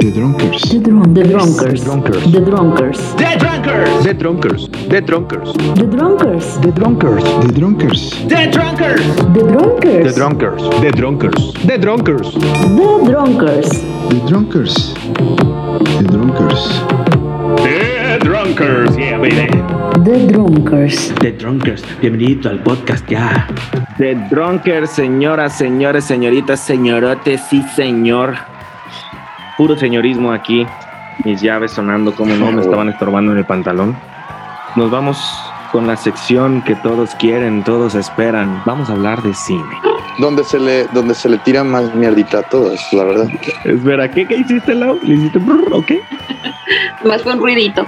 The Drunkers. The, drunk, the Drunkers. The Drunkers. The Drunkers. The Drunkers. The Drunkers. The Drunkers. The Drunkers. The Drunkers. The Drunkers. The Drunkers. The Drunkers. The Drunkers. The Drunkers. The Drunkers. The Drunkers. The Drunkers. The Drunkers. Yeah, baby. The Drunkers. The Drunkers, bienvenido al podcast ya. The Drunkers, señoras, señores, señoritas, señorotes, sí, señor. Puro señorismo aquí. Mis llaves sonando como no me estaban estorbando en el pantalón. Nos vamos con la sección que todos quieren, todos esperan. Vamos a hablar de cine. donde se le donde se le tira más mierdita a todos, la verdad. Espera, ¿qué, qué hiciste, Lau? ¿Le hiciste brrr, o qué? Más fue un ruidito.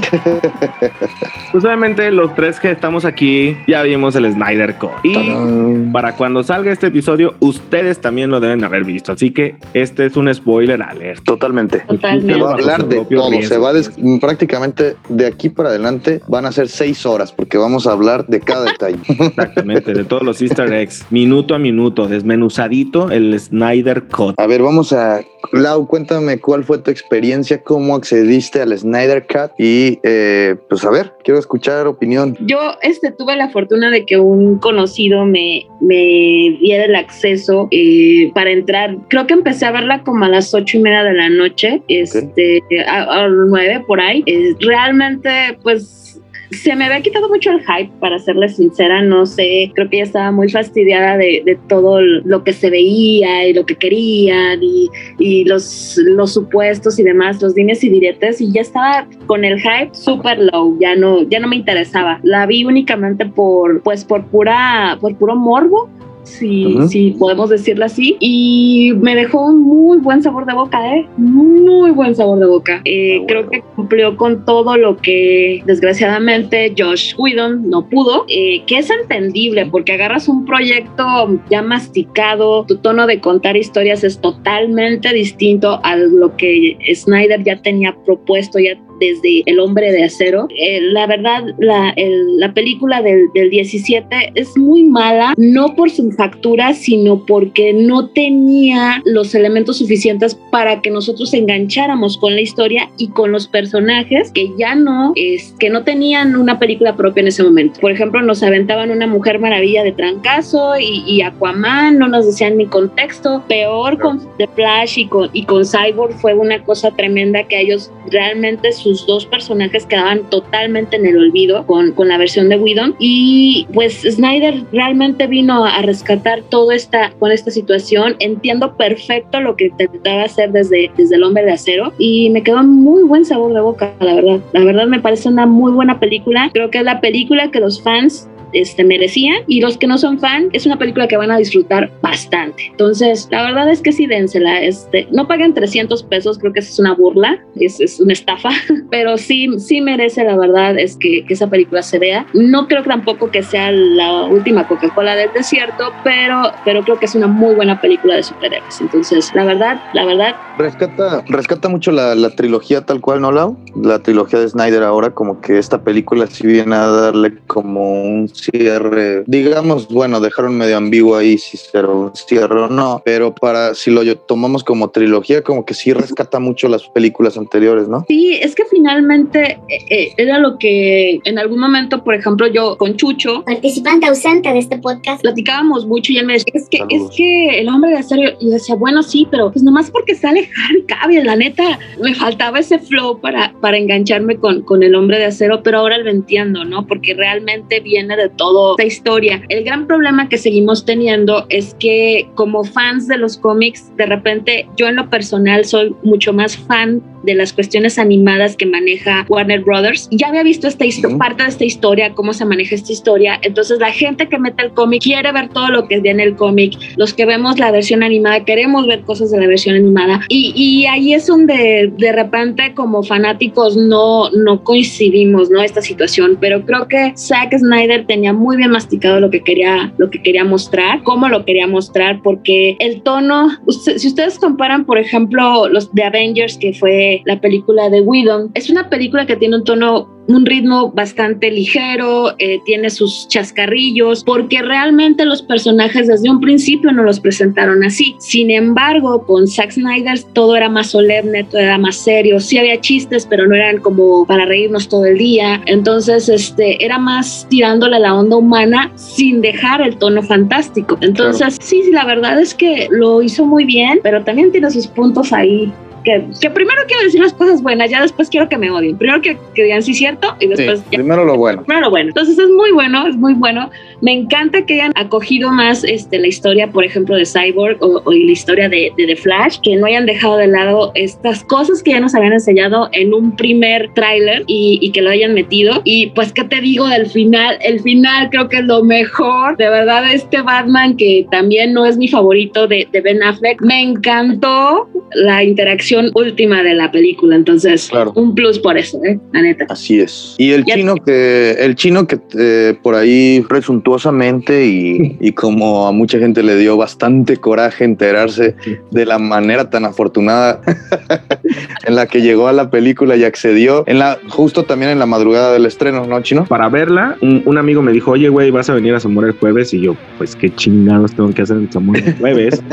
Pues obviamente los tres que estamos aquí ya vimos el Snyder Cut. Y para cuando salga este episodio, ustedes también lo deben haber visto. Así que este es un spoiler alert. Totalmente. Totalmente. Se va a hablar de todo. riesgo. Se va a des- prácticamente de aquí para adelante van a ser seis horas porque vamos a hablar de cada detalle. Exactamente, de todos los easter eggs. Minuto a minuto, desmenuzadito el Snyder Cut. A ver, vamos a Lau, cuéntame cuál fue tu experiencia, cómo accediste al Snyder Cut y eh, pues a ver, quiero escuchar opinión. Yo este, tuve la fortuna de que un conocido me, me diera el acceso eh, para entrar. Creo que empecé a verla como a las ocho y media de la noche, este, a, a nueve por ahí. Eh, realmente, pues se me había quitado mucho el hype, para serle sincera, no sé, creo que ya estaba muy fastidiada de, de todo lo que se veía y lo que querían y, y los, los supuestos y demás, los dimes y diretes, y ya estaba con el hype super low, ya no, ya no me interesaba. La vi únicamente por, pues por pura, por puro morbo. Si, Ujú. si podemos decirlo así, y me dejó un muy buen sabor de boca, ¿eh? Muy buen sabor de boca. Eh, Ah, Creo que cumplió con todo lo que desgraciadamente Josh Whedon no pudo, eh, que es entendible porque agarras un proyecto ya masticado, tu tono de contar historias es totalmente distinto a lo que Snyder ya tenía propuesto ya desde El hombre de acero. Eh, la verdad, la, el- la película del, del 17 es muy mala, no por su factura, sino porque no tenía los elementos suficientes para que nosotros engancháramos con la historia y con los personajes que ya no, es, que no tenían una película propia en ese momento. Por ejemplo, nos aventaban una Mujer Maravilla de trancazo y, y Aquaman, no nos decían ni contexto. Peor con The Flash y con, y con Cyborg fue una cosa tremenda que a ellos realmente sus dos personajes quedaban totalmente en el olvido con, con la versión de Whedon. Y pues Snyder realmente vino a rescatar todo esta, con esta situación. Entiendo perfecto lo que intentaba hacer desde, desde El Hombre de Acero y me quedó muy buen sabor de boca, la verdad. La verdad me parece una muy buena película. Creo que es la película que los fans este, merecían y los que no son fan es una película que van a disfrutar bastante. Entonces, la verdad es que sí, dénsela. Este, no paguen 300 pesos, creo que es una burla, es, es una estafa, pero sí, sí merece la verdad es que, que esa película se vea. No creo tampoco que sea la última Coca-Cola del desierto, pero, pero creo que es una muy buena película de superhéroes. Entonces, la verdad, la verdad, Rescata, rescata mucho la, la trilogía tal cual, ¿no, Lau? La trilogía de Snyder ahora, como que esta película sí viene a darle como un cierre, digamos, bueno, dejaron medio ambiguo ahí si será un cierre o no, pero para, si lo tomamos como trilogía, como que sí rescata mucho las películas anteriores, ¿no? Sí, es que finalmente eh, eh, era lo que en algún momento, por ejemplo, yo con Chucho participante ausente de este podcast. platicábamos mucho y él me decía, es que, Saludos. es que el hombre de acero, y yo decía, bueno, sí, pero pues nomás porque sale Harry Cavill, la neta, me faltaba ese flow para, para engancharme con, con el hombre de acero, pero ahora lo entiendo, ¿no? Porque realmente viene de toda esta historia. El gran problema que seguimos teniendo es que como fans de los cómics, de repente yo en lo personal soy mucho más fan de las cuestiones animadas que maneja Warner Brothers. Ya había visto esta parte de esta historia, cómo se maneja esta historia. Entonces la gente que mete el cómic quiere ver todo lo que viene en el cómic. Los que vemos la versión animada queremos ver cosas de la versión animada. Y, y ahí es donde de repente como fanáticos no, no coincidimos, ¿no? Esta situación. Pero creo que Zack Snyder tenía muy bien masticado lo que quería, lo que quería mostrar, cómo lo quería mostrar, porque el tono, si ustedes comparan, por ejemplo, los de Avengers, que fue la película de Whedon, es una película que tiene un tono un ritmo bastante ligero, eh, tiene sus chascarrillos, porque realmente los personajes desde un principio no los presentaron así. Sin embargo, con Zack Snyder todo era más solemne, todo era más serio. Sí había chistes, pero no eran como para reírnos todo el día. Entonces, este, era más tirándole la onda humana sin dejar el tono fantástico. Entonces, sí, sí, la verdad es que lo hizo muy bien, pero también tiene sus puntos ahí que, que, primero quiero decir las cosas buenas, ya después quiero que me odien. Primero que, que digan sí cierto y después Sí, ya. primero lo bueno. Primero lo bueno. Entonces es muy bueno, es muy bueno. Me encanta que hayan acogido más este, la historia, por ejemplo, de Cyborg o, o la historia de, de The Flash, que no hayan dejado de lado estas cosas que ya nos habían enseñado en un primer tráiler y, y que lo hayan metido. Y pues, ¿qué te digo del final? El final creo que es lo mejor. De verdad, este Batman, que también no es mi favorito de, de Ben Affleck, me encantó la interacción última de la película. Entonces, Claro. un plus por eso, ¿eh? la neta. Así es. Y el Ya- chino que, el chino que eh, por ahí presuntuosamente y, y como a mucha gente le dio bastante coraje enterarse de la manera tan afortunada en la que llegó a la película y accedió, en la, justo también en la madrugada del estreno, ¿no, chino? Para verla, un, un amigo me dijo, oye, güey, vas a venir a Zamora el jueves. Y yo, pues qué chingados tengo que hacer en Zamora el jueves.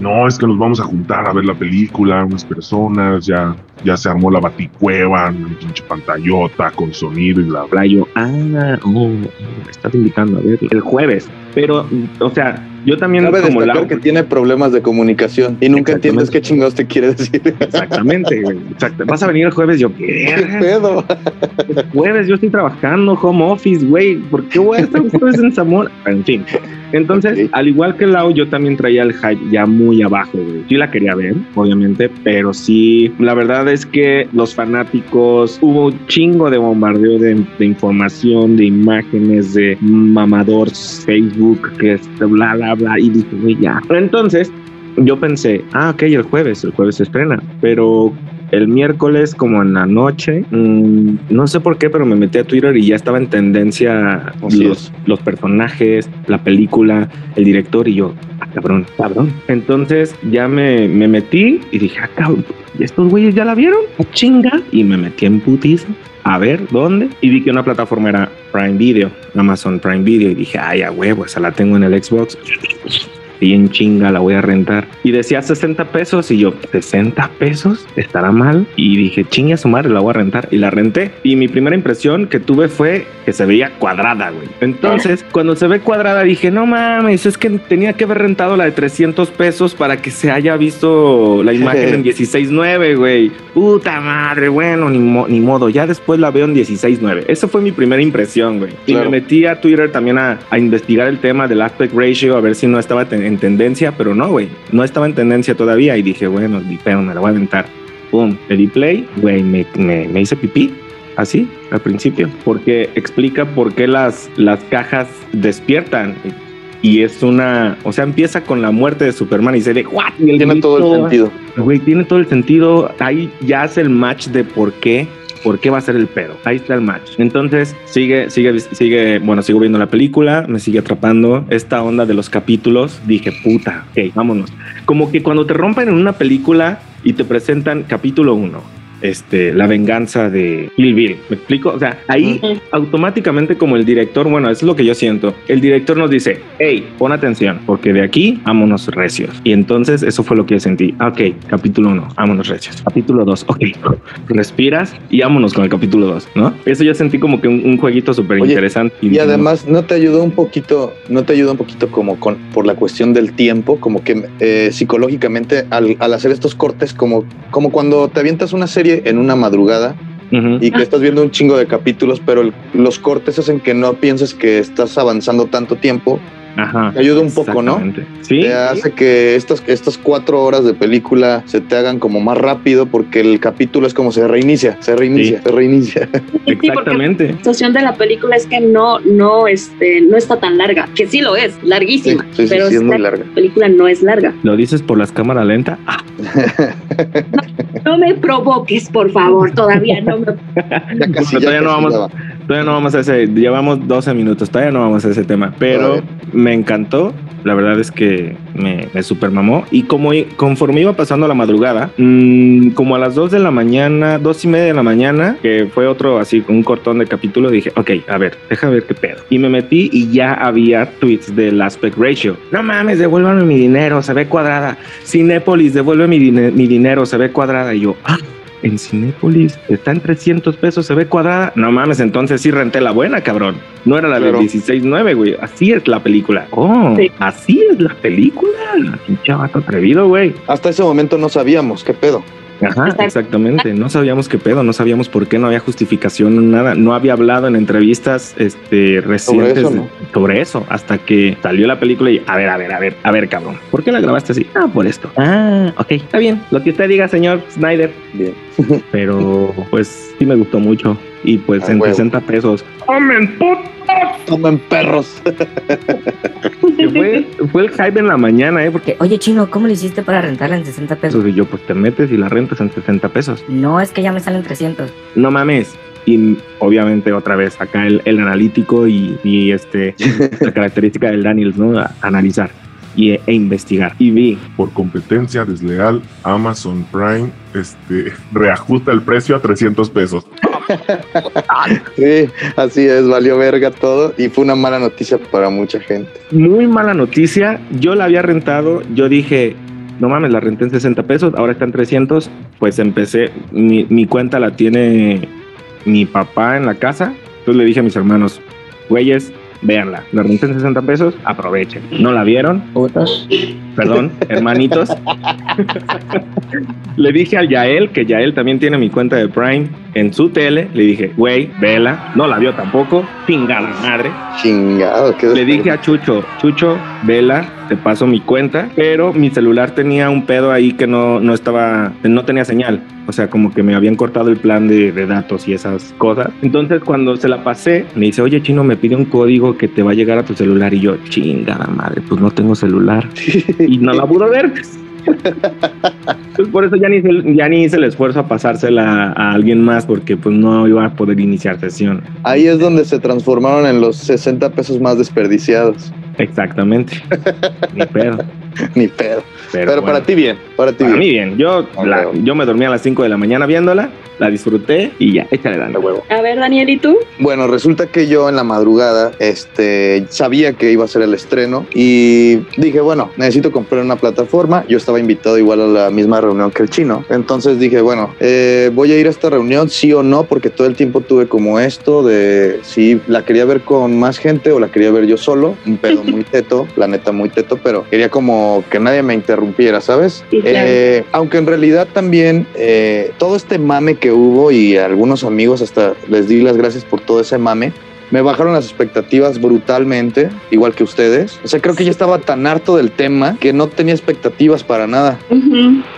No, es que nos vamos a juntar a ver la película, personas, ya, ya se armó la baticueva, una pinche pantallota con sonido y bla, bla. Yo, ah, oh, me estás invitando a ver el jueves. Pero, o sea, yo también Cabe como Lau- que tiene problemas de comunicación y nunca entiendes qué chingados te quiere decir. Exactamente, güey. Exacto. Vas a venir el jueves, yo, ¿Qué ¿qué? pedo? jueves, yo estoy trabajando, home office, güey. ¿Por qué voy a estar jueves en Zamora? En fin. Entonces, al igual que Lau, yo también traía el hype ya muy abajo, güey. Sí la quería ver, obviamente, pero sí, la verdad es que los fanáticos, hubo un chingo de bombardeo de, de información, de imágenes, de mamadores, Facebook, que es bla, bla, bla, y ya. Entonces, yo pensé, ah, ok, el jueves, el jueves se estrena, pero el miércoles como en la noche, mm, no sé por qué, pero me metí a Twitter y ya estaba en tendencia los, los personajes, la película, el director y yo, ah, cabrón, cabrón. Entonces ya me, me metí y dije, ah, cabrón, ¿y estos güeyes ya la vieron? Ah, chinga. Y me metí en putiza. A ver, ¿dónde? Y vi que una plataforma era Prime Video, Amazon Prime Video. Y dije, ay, a huevo, esa la tengo en el Xbox y en chinga la voy a rentar. Y decía 60 pesos y yo, 60 pesos, estará mal. Y dije, chinga su madre, la voy a rentar. Y la renté. Y mi primera impresión que tuve fue que se veía cuadrada, güey. Entonces, cuando se ve cuadrada, dije, no mames, es que tenía que haber rentado la de 300 pesos para que se haya visto la imagen en 16.9, güey. Puta madre, bueno, ni, mo- ni modo. Ya después la veo en 16.9. Esa fue mi primera impresión, güey. Y Claro. me metí a Twitter también a, a investigar el tema del aspect ratio, a ver si no estaba ten- en tendencia, pero no, güey. No estaba en tendencia todavía. Y dije, bueno, ni pedo, me la voy a aventar. Pum, le di play, güey, me, me, me hice pipí. Así, al principio. Porque explica por qué las, las cajas despiertan. Y es una, o sea, empieza con la muerte de Superman y se de, ¿what? Y el Tiene todo el grito, sentido. Güey, tiene todo el sentido. Ahí ya hace el match de por qué. ¿Por qué va a ser el pedo? Ahí está el match. Entonces, sigue, sigue, sigue, bueno, sigo viendo la película, me sigue atrapando. Esta onda de los capítulos, dije, puta, ok, vámonos. Como que cuando te rompen en una película y te presentan capítulo 1, este, la venganza de Kill Bill. ¿Me explico? O sea, ahí automáticamente como el director, bueno, eso es lo que yo siento. El director nos dice, hey, pon atención, porque de aquí, vámonos recios. Y entonces eso fue lo que yo sentí. Ah, Ok, capítulo 1, vámonos recios. Capítulo 2, ok, respiras y vámonos con el capítulo 2, ¿no? Eso yo sentí como que un, un jueguito súper interesante. Y además no te ayudó un poquito, no te ayuda un poquito como con por la cuestión del tiempo, como que eh, psicológicamente al, al hacer estos cortes, como, como cuando te avientas una serie en una madrugada y que estás viendo un chingo de capítulos, pero el- los cortes hacen que no pienses que estás avanzando tanto tiempo. Ajá. Te ayuda un poco, ¿no? Exactamente. Sí. Te hace que estas, estas cuatro horas de película se te hagan como más rápido porque el capítulo es como se reinicia, se reinicia, Sí. se reinicia. Sí, Exactamente. La sensación de la película es que no, no, este, no está tan larga, que sí lo es, larguísima, Sí, pero sí, es muy larga. película no es larga. ¿Lo dices por las cámaras lentas? Ah, No me provoques, por favor, todavía no me... Ya casi, ya todavía no vamos- ya va. Todavía no vamos a ese, llevamos 12 minutos, todavía no vamos a ese tema, pero me encantó. La verdad es que me, me super mamó. Y como conforme iba pasando la madrugada, mm, como a las 2 de la mañana, dos y media de la mañana, que fue otro así, un cortón de capítulo, dije, ok, a ver, deja ver qué pedo. Y me metí y ya había tweets del aspect ratio. No mames, devuélvanme mi dinero, se ve cuadrada. Cinépolis, devuelve mi, dine- mi dinero, se ve cuadrada. Y yo, ah, en Cinépolis está en 300 pesos, se ve cuadrada. No mames, entonces sí renté la buena, cabrón. No era la Claro. del 16.9, güey. Así es la película. Oh, Sí. así es la película. Pinche vato atrevido, güey. Hasta ese momento no sabíamos qué pedo. Ajá, exactamente. No sabíamos qué pedo, no sabíamos por qué, no había justificación, nada. No había hablado en entrevistas este, recientes eso, ¿no? sobre eso, hasta que salió la película y, a ver, a ver, a ver, a ver, cabrón. ¿Por qué la grabaste así? Ah, por esto. Ah, ok, está bien. Lo que usted diga, señor Snyder. Bien. Pero, pues, sí me gustó mucho. Y pues Ah, en huevo. 60 pesos. ¡Amen, put! Tomen perros. Fue, fue el hype en la mañana, ¿eh? Porque Que, Oye, chino, ¿cómo le hiciste para rentarla en 60 pesos? eso, y yo, pues te metes y la rentas en 60 pesos. No, es que ya me salen 300. no mames. Y obviamente otra vez acá el, el analítico y, y, este la característica del Daniels, ¿no? A- analizar y, e investigar. Y vi, Por competencia desleal, Amazon Prime este, reajusta el precio a 300 pesos. Sí, así es, valió verga todo y fue una mala noticia para mucha gente. muy mala noticia. Yo la había rentado, yo dije, no mames, la renté en 60 pesos, ahora está en 300. Pues empecé, mi, mi cuenta la tiene mi papá en la casa. Entonces le dije a mis hermanos, güeyes, véanla, la renté en 60 pesos, aprovechen. No la vieron, Putos. perdón, hermanitos. le dije al Yael, que Yael también tiene mi cuenta de Prime en su tele. Le dije, güey, vela. No la vio tampoco. Chingada madre. Chingado, qué Le dije a Chucho, Chucho, vela, te paso mi cuenta. Pero mi celular tenía un pedo ahí que no, no estaba, no tenía señal. O sea, como que me habían cortado el plan de, de datos y esas cosas. Entonces, cuando se la pasé, me dice, oye, chino, me pide un código que te va a llegar a tu celular. Y yo, chingada madre, pues no tengo celular. y no la pudo ver. Pues por eso ya ni, hice- ya ni hice el esfuerzo a pasársela a alguien más porque pues no iba a poder iniciar sesión. Ahí es donde se transformaron en los 60 pesos más desperdiciados. Exactamente. Ni pedo. Ni pedo. Pero, Pero, bueno, para ti bien, para ti para bien. mí bien. Yo, Ah, la- yo me dormí a las 5 de la mañana viéndola, la disfruté y ya, échale dando huevo. A ver, Daniel, ¿y tú? Bueno, resulta que yo en la madrugada este, sabía que iba a ser el estreno y dije, bueno, necesito comprar una plataforma. Yo estaba invitado igual a la misma reunión que el chino. Entonces dije, bueno, eh, voy a ir a esta reunión, sí o no, porque todo el tiempo tuve como esto de si la quería ver con más gente o la quería ver yo solo. Un pedo muy teto, la neta muy teto, pero quería como que nadie me interrumpiera, ¿sabes? Sí, claro. Eh, aunque en realidad también eh, todo este mame que hubo y a algunos amigos hasta les di las gracias por todo ese mame. Me bajaron las expectativas brutalmente, igual que ustedes. O sea, creo que ya estaba tan harto del tema que no tenía expectativas para nada.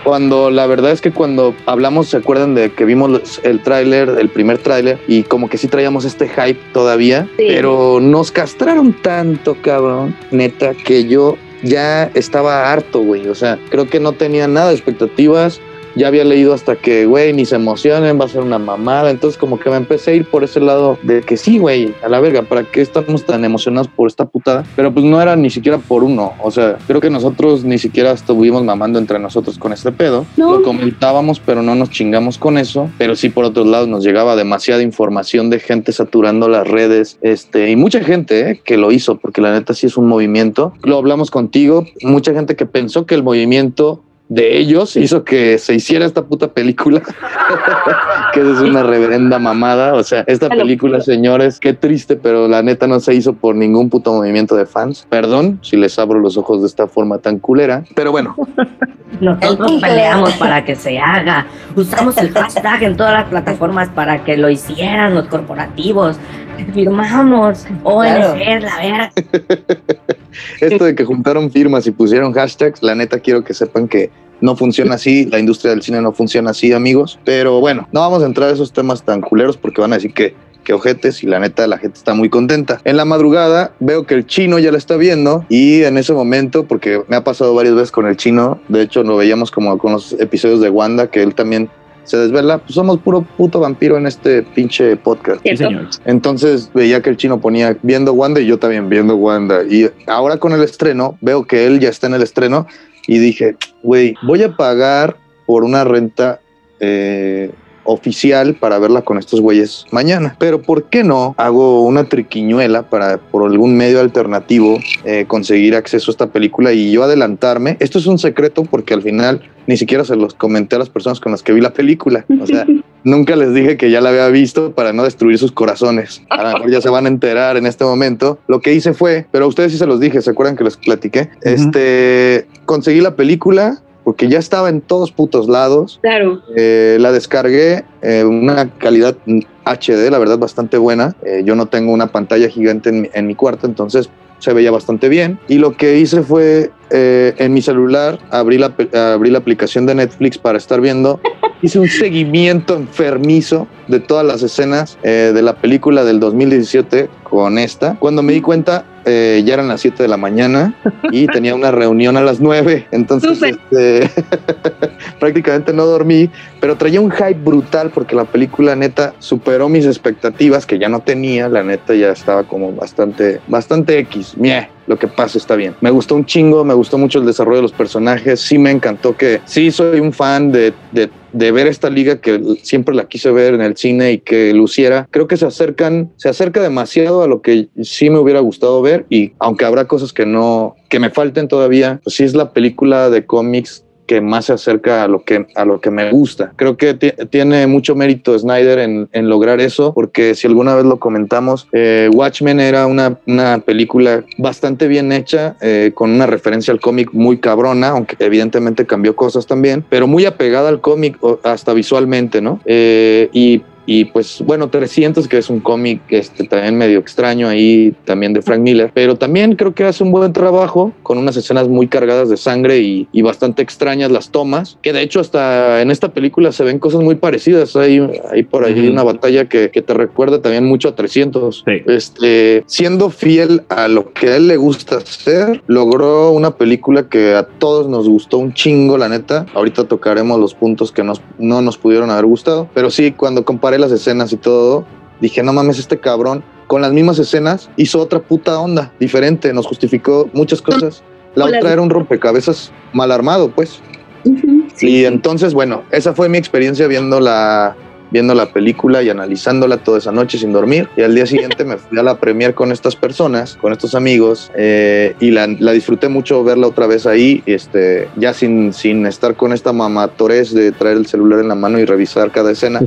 Cuando la verdad es que cuando hablamos, ¿se acuerdan de que vimos el tráiler, el primer tráiler? Y como que sí traíamos este hype todavía, Sí. pero nos castraron tanto, cabrón, neta, que yo ya estaba harto, güey. O sea, creo que no tenía nada de expectativas. Ya había leído hasta que, güey, ni se emocionen, va a ser una mamada. Entonces, como que me empecé a ir por ese lado de que sí, güey, a la verga, ¿para qué estamos tan emocionados por esta putada? Pero pues no era ni siquiera por uno. O sea, creo que nosotros ni siquiera estuvimos mamando entre nosotros con este pedo. No. Lo comentábamos, pero no nos chingamos con eso. Pero sí, por otros lados, nos llegaba demasiada información de gente saturando las redes. Este, y mucha gente eh, que lo hizo, porque la neta sí es un movimiento. Lo hablamos contigo. Mucha gente que pensó que el movimiento de ellos hizo que se hiciera esta puta película, que es una reverenda mamada. O sea, esta película, señores, qué triste, pero la neta no se hizo por ningún puto movimiento de fans. Perdón si les abro los ojos de esta forma tan culera, pero bueno, Nosotros peleamos para que se haga. Usamos el hashtag en todas las plataformas para que lo hicieran los corporativos. Firmamos. ONG, la verga. esto de que juntaron firmas y pusieron hashtags, la neta quiero que sepan que no funciona así, la industria del cine no funciona así, amigos. Pero bueno, no vamos a entrar a esos temas tan culeros porque van a decir que, que ojetes y la neta la gente está muy contenta. En la madrugada veo que el chino ya la está viendo y en ese momento, porque me ha pasado varias veces con el chino, de hecho lo veíamos como con los episodios de Wanda, que él también se desvela, pues somos puro puto vampiro en este pinche podcast. Sí, señor. Entonces veía que el chino ponía viendo Wanda y yo también viendo Wanda. Y ahora con el estreno, veo que él ya está en el estreno y dije, güey, voy a pagar por una renta eh, oficial para verla con estos güeyes mañana. Pero ¿por qué no hago una triquiñuela para por algún medio alternativo eh, conseguir acceso a esta película y yo adelantarme? Esto es un secreto porque al final ni siquiera se los comenté a las personas con las que vi la película. O sea, nunca les dije que ya la había visto para no destruir sus corazones. A lo mejor ya se van a enterar en este momento. Lo que hice fue, pero a ustedes sí se los dije, ¿se acuerdan que les platiqué? Este, conseguí la película porque ya estaba en todos putos lados. Claro. Eh, la descargué, eh, una calidad HD, la verdad, bastante buena. Eh, yo no tengo una pantalla gigante en mi, en mi cuarto, entonces se veía bastante bien. Y lo que hice fue, eh, en mi celular, abrí la, abrí la aplicación de Netflix para estar viendo. Hice un seguimiento enfermizo de todas las escenas eh, de la película del 2017 con esta. Cuando me di cuenta, eh, ya eran las 7 de la mañana y tenía una reunión a las 9. Entonces, este, prácticamente no dormí, pero traía un hype brutal porque la película neta superó mis expectativas que ya no tenía. La neta ya estaba como bastante, bastante X. Mie, lo que pasa está bien. Me gustó un chingo, me gustó mucho el desarrollo de los personajes. Sí me encantó que sí soy un fan de, de, de ver esta liga que siempre la quise ver en el cine y que luciera. Creo que se acercan, se acerca demasiado a lo que sí me hubiera gustado ver y aunque habrá cosas que no, que me falten todavía, pues sí es la película de cómics que más se acerca a lo que, a lo que me gusta. Creo que ti- tiene mucho mérito Snyder en, lograr eso, porque si alguna vez lo comentamos, eh, Watchmen era una, una película bastante bien hecha, eh, con una referencia al cómic muy cabrona, aunque evidentemente cambió cosas también, pero muy apegada al cómic hasta visualmente, ¿no? Eh, y y pues bueno, 300, que es un cómic este, también medio extraño ahí, también de Frank Miller, pero también creo que hace un buen trabajo con unas escenas muy cargadas de sangre y, y bastante extrañas las tomas, que de hecho hasta en esta película se ven cosas muy parecidas. Hay, hay por ahí una batalla que, que te recuerda también mucho a 300. Sí. Este, siendo fiel a lo que a él le gusta hacer, logró una película que a todos nos gustó un chingo, la neta. Ahorita tocaremos los puntos que nos, no nos pudieron haber gustado, pero sí, cuando comparé las escenas y todo, dije, no mames, este cabrón con las mismas escenas hizo otra puta onda diferente, nos justificó muchas cosas. La Hola. otra era un rompecabezas mal armado, pues. Sí, y entonces, bueno, esa fue mi experiencia viendo la, viendo la película y analizándola toda esa noche sin dormir. Y al día siguiente me fui a la premier con estas personas, con estos amigos, eh, y la, la disfruté mucho verla otra vez ahí, este, ya sin, sin estar con esta mamatorez de traer el celular en la mano y revisar cada escena.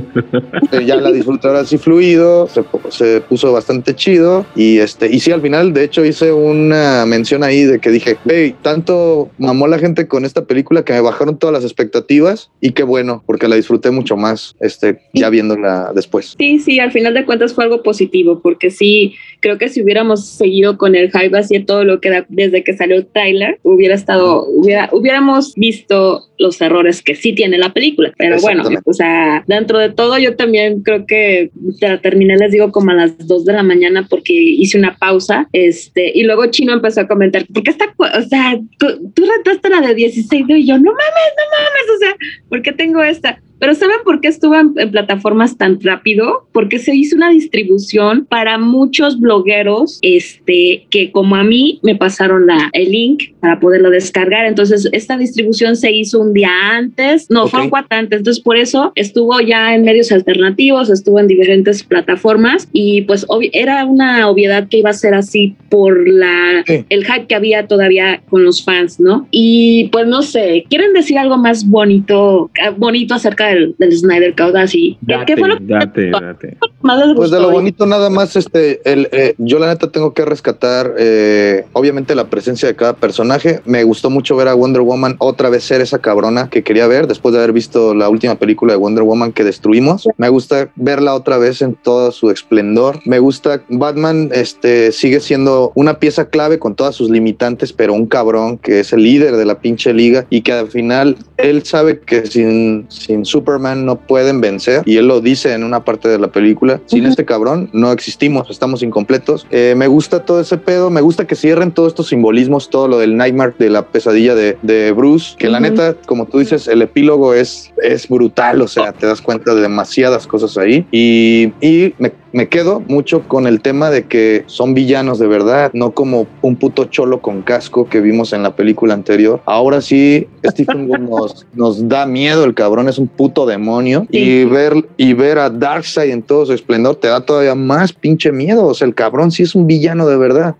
Eh, ya la disfruté ahora sí fluido, se, se puso bastante chido y este y sí al final de hecho hice una mención ahí de que dije, hey, tanto mamó la gente con esta película que me bajaron todas las expectativas y qué bueno, porque la disfruté mucho más este ya viéndola después. Sí, sí, al final de cuentas fue algo positivo, porque sí, creo que si hubiéramos seguido con el hype así de todo lo que da desde que salió Tyler, hubiera estado, hubiera, hubiéramos visto los errores que sí tiene la película. Pero bueno, o sea, dentro de todo yo también creo que la terminé, les digo, como a las 2 de la mañana porque hice una pausa, este, y luego Chino empezó a comentar, ¿por qué está, cu- o sea, tú, tú rentaste la de 16 ¿no? y yo, no mames, no mames, o sea, ¿por qué tengo esta? Pero ¿saben por qué estuvo en, en plataformas tan rápido? Porque se hizo una distribución para muchos blogueros, este, que como a mí me pasaron la, el link para poderlo descargar. Entonces, esta distribución se hizo un día antes, no, Ok. fue un cuatro antes. Entonces, por eso estuvo ya en medios alternativos, estuvo en diferentes plataformas y pues era una obviedad que iba a ser así por la, Sí. el hype que había todavía con los fans, ¿no? Y pues no sé, ¿quieren decir algo más bonito, ah, bonito acerca del, del Snyder Code así? ¿Qué, Date, qué fue lo que date, date. más les Pues de lo bonito nada más, este, el, eh, yo la neta tengo que rescatar, eh, obviamente la presencia de cada personaje. Me gustó mucho ver a Wonder Woman otra vez ser esa cabrona que quería ver después de haber visto la última película de Wonder Woman que destruimos. Me gusta verla otra vez en todo su esplendor. Me gusta Batman, este, sigue siendo una pieza clave con todas sus limitantes, pero un cabrón que es el líder de la pinche liga y que al final él sabe que sin, sin Superman no pueden vencer y él lo dice en una parte de la película. Sin este cabrón no existimos, estamos incompletos. Eh, me gusta todo ese pedo, me gusta que cierren todos estos simbolismos, todo lo del Nightmare, de la pesadilla de, de Bruce, que la neta, como tú dices, el epílogo es, es brutal, o sea, te das cuenta de demasiadas cosas ahí. Y, y me, me quedo mucho con el tema de que son villanos de verdad, no como un puto cholo con casco que vimos en la película anterior. Ahora sí, Stephen Wolf nos, nos da miedo, el cabrón es un puto demonio. Sí. Y ver, y ver a Darkseid en todo su esplendor te da todavía más pinche miedo. O sea, el cabrón sí es un villano de verdad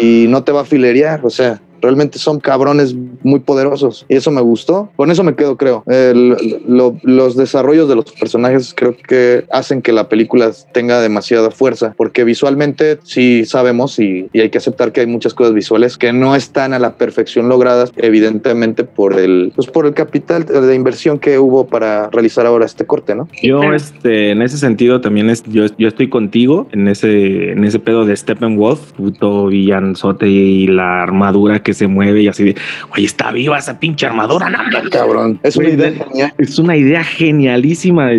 y no te va a filerear, o sea. Realmente son cabrones muy poderosos y eso me gustó. Con eso me quedo, creo. El- lo- los desarrollos de los personajes creo que hacen que la película tenga demasiada fuerza, porque visualmente sí sabemos y, hay que aceptar que hay muchas cosas visuales que no están a la perfección logradas, evidentemente por el, pues por el capital de inversión que hubo para realizar ahora este corte, ¿no? Yo, este, en ese sentido, también es, yo, yo estoy contigo en ese, en ese pedo de Steppenwolf, puto villanzote y la armadura que se mueve y así de, oye, está viva esa pinche armadura, no, no, no". Cabrón, es una idea genial. Es una idea genialísima,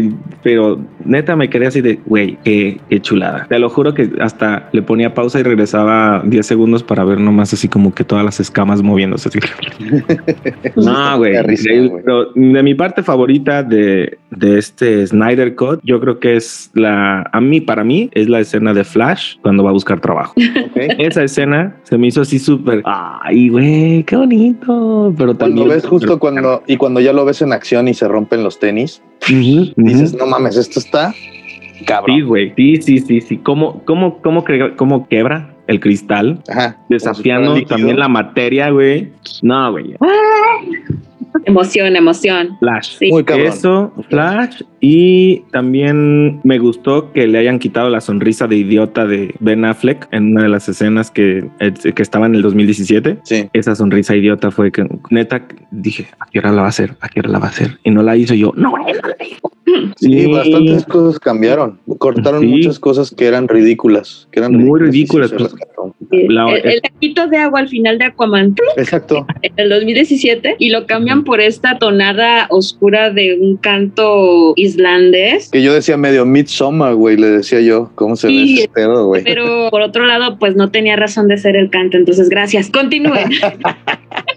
pero neta me quedé así de, güey, qué, qué chulada. Te lo juro que hasta le ponía pausa y regresaba 10 segundos para ver nomás así como que todas las escamas moviéndose. Así. no, güey. De- mi parte favorita de, de este Snyder Cut, yo creo que es la, a mí, para mí, es la escena de Flash cuando va a buscar trabajo. Esa escena se me hizo así súper, ay, güey, qué bonito. Pero Cuando también ves justo cuando y cuando ya lo ves en acción y se rompen los tenis, dices, no mames, esto está Sí, cabrón. güey. Sí, sí, sí, sí. ¿Cómo, cómo, cómo, cómo quebra el cristal? Ajá. Desafiando si también la materia, güey. No, güey. Emoción, emoción. Flash. Sí. Muy cabrón. Eso, Flash. Y también me gustó que le hayan quitado la sonrisa de idiota de Ben Affleck en una de las escenas que, eh, que estaba en el 2017. Sí. Esa sonrisa idiota fue que neta dije, ¿a qué hora la va a hacer? ¿A qué hora la va a hacer? Y no la hizo yo. No, no la hizo. Sí, bastantes cosas cambiaron. Cortaron Sí. muchas cosas que eran ridículas. Que eran Muy ridículas. pues. La- el, el taquito de agua al final de Aquaman Exacto. en el 2017 y lo cambian por esta tonada oscura de un canto islandés. Que yo decía medio Midsommar, güey, le decía yo. ¿Cómo se Sí. ve ese pedo, güey? Pero por otro lado, pues no tenía razón de ser el canto. Entonces, gracias. Continúen.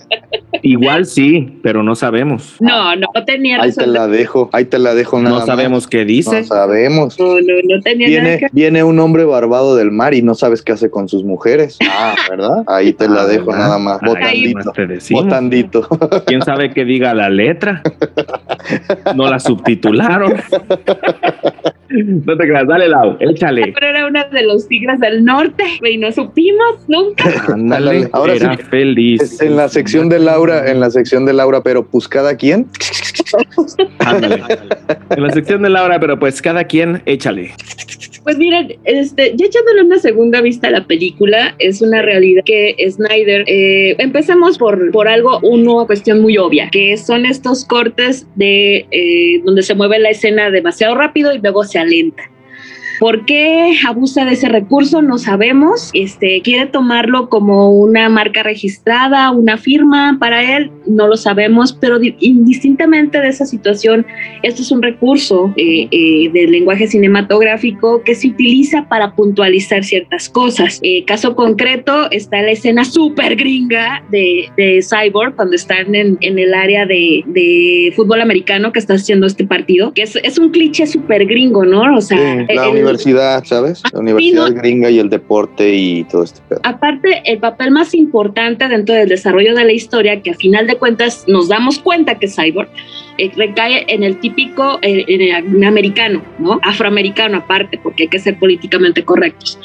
Igual sí, pero no sabemos. No, no, no tenía Ahí te la dejo, ahí te la dejo nada No sabemos qué más. dice. No sabemos. No, no, no tenía nada Viene, que viene un hombre barbado del mar y no sabes qué hace con sus mujeres. Ah, ¿verdad? Ahí te la Ah, dejo ¿verdad? nada más. Ahí Botandito. decimos. Botandito. ¿Quién sabe qué diga la letra? No la subtitularon. No te creas, dale Lau, échale. Pero era una de los tigres del norte, y no supimos nunca. Ándale, Ahora era sí. feliz. En la sección de Laura, en la sección de Laura, pero pues cada quien. Ándale. En la sección de Laura, pero pues cada quien échale. Pues miren, este, ya echándole una segunda vista a la película, es una realidad que Snyder, eh, empecemos por, por algo, una cuestión muy obvia, que son estos cortes de eh, donde se mueve la escena demasiado rápido y luego se alenta. ¿Por qué abusa de ese recurso? No sabemos. Este, quiere tomarlo como una marca registrada, una firma para él, no lo sabemos, pero di- indistintamente de esa situación, esto es un recurso eh, eh, del lenguaje cinematográfico que se utiliza para puntualizar ciertas cosas. Eh, caso concreto, está la escena súper gringa de, de Cyborg cuando están en, en el área de, de fútbol americano que está haciendo este partido, que es, es un cliché súper gringo, ¿no? O sea, Sí, la el- universidad, ¿sabes? La universidad no. gringa y el deporte y todo este pedo. Aparte, el papel más importante dentro del desarrollo de la historia, que a final de cuentas nos damos cuenta que Cyborg eh, recae en el típico eh, en el americano, ¿no? Afroamericano aparte, porque hay que ser políticamente correctos.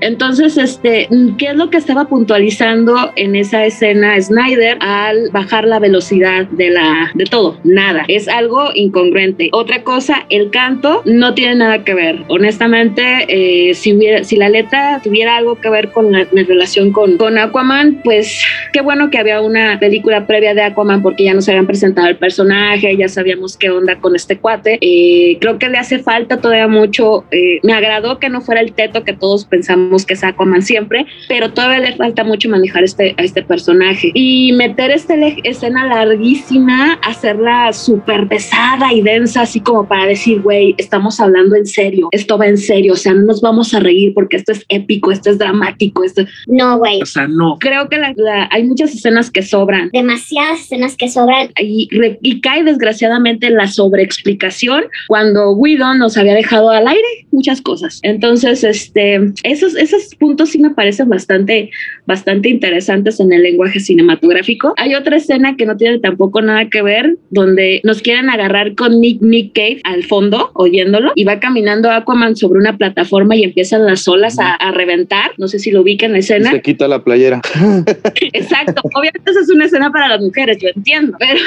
Entonces, este, ¿qué es lo que estaba puntualizando en esa escena Snyder al bajar la velocidad de la de todo? Nada, es algo incongruente. Otra cosa, el canto no tiene nada que ver. Honestamente, eh, si si la letra tuviera algo que ver con la, la relación con, con Aquaman, pues qué bueno que había una película previa de Aquaman porque ya nos habían presentado el personaje, ya sabíamos qué onda con este cuate. Eh, creo que le hace falta todavía mucho. eh, me agradó que no fuera el teto que todos pensamos que es Aquaman siempre, pero todavía le falta mucho manejar este, a este personaje. Y meter esta escena larguísima, hacerla súper pesada y densa, así como para decir, güey, estamos hablando en serio, esto va en serio, o sea, no nos vamos a reír porque esto es épico, esto es dramático, esto... No, güey. O sea, no. Creo que la- la- hay muchas escenas que sobran Demasiadas escenas que sobran. y, re- y cae desgraciadamente la sobreexplicación cuando Guido nos había dejado al aire muchas cosas. Entonces, este, esos, esos puntos sí me parecen bastante, bastante interesantes en el lenguaje cinematográfico. Hay otra escena que no tiene tampoco nada que ver, donde nos quieren agarrar con Nick, Nick Cave al fondo, oyéndolo, y va caminando Aquaman sobre una plataforma y empiezan las olas a, a reventar. No sé si lo ubican la Y escena. se quita la playera. Exacto. Obviamente esa es una escena para las mujeres, yo entiendo, pero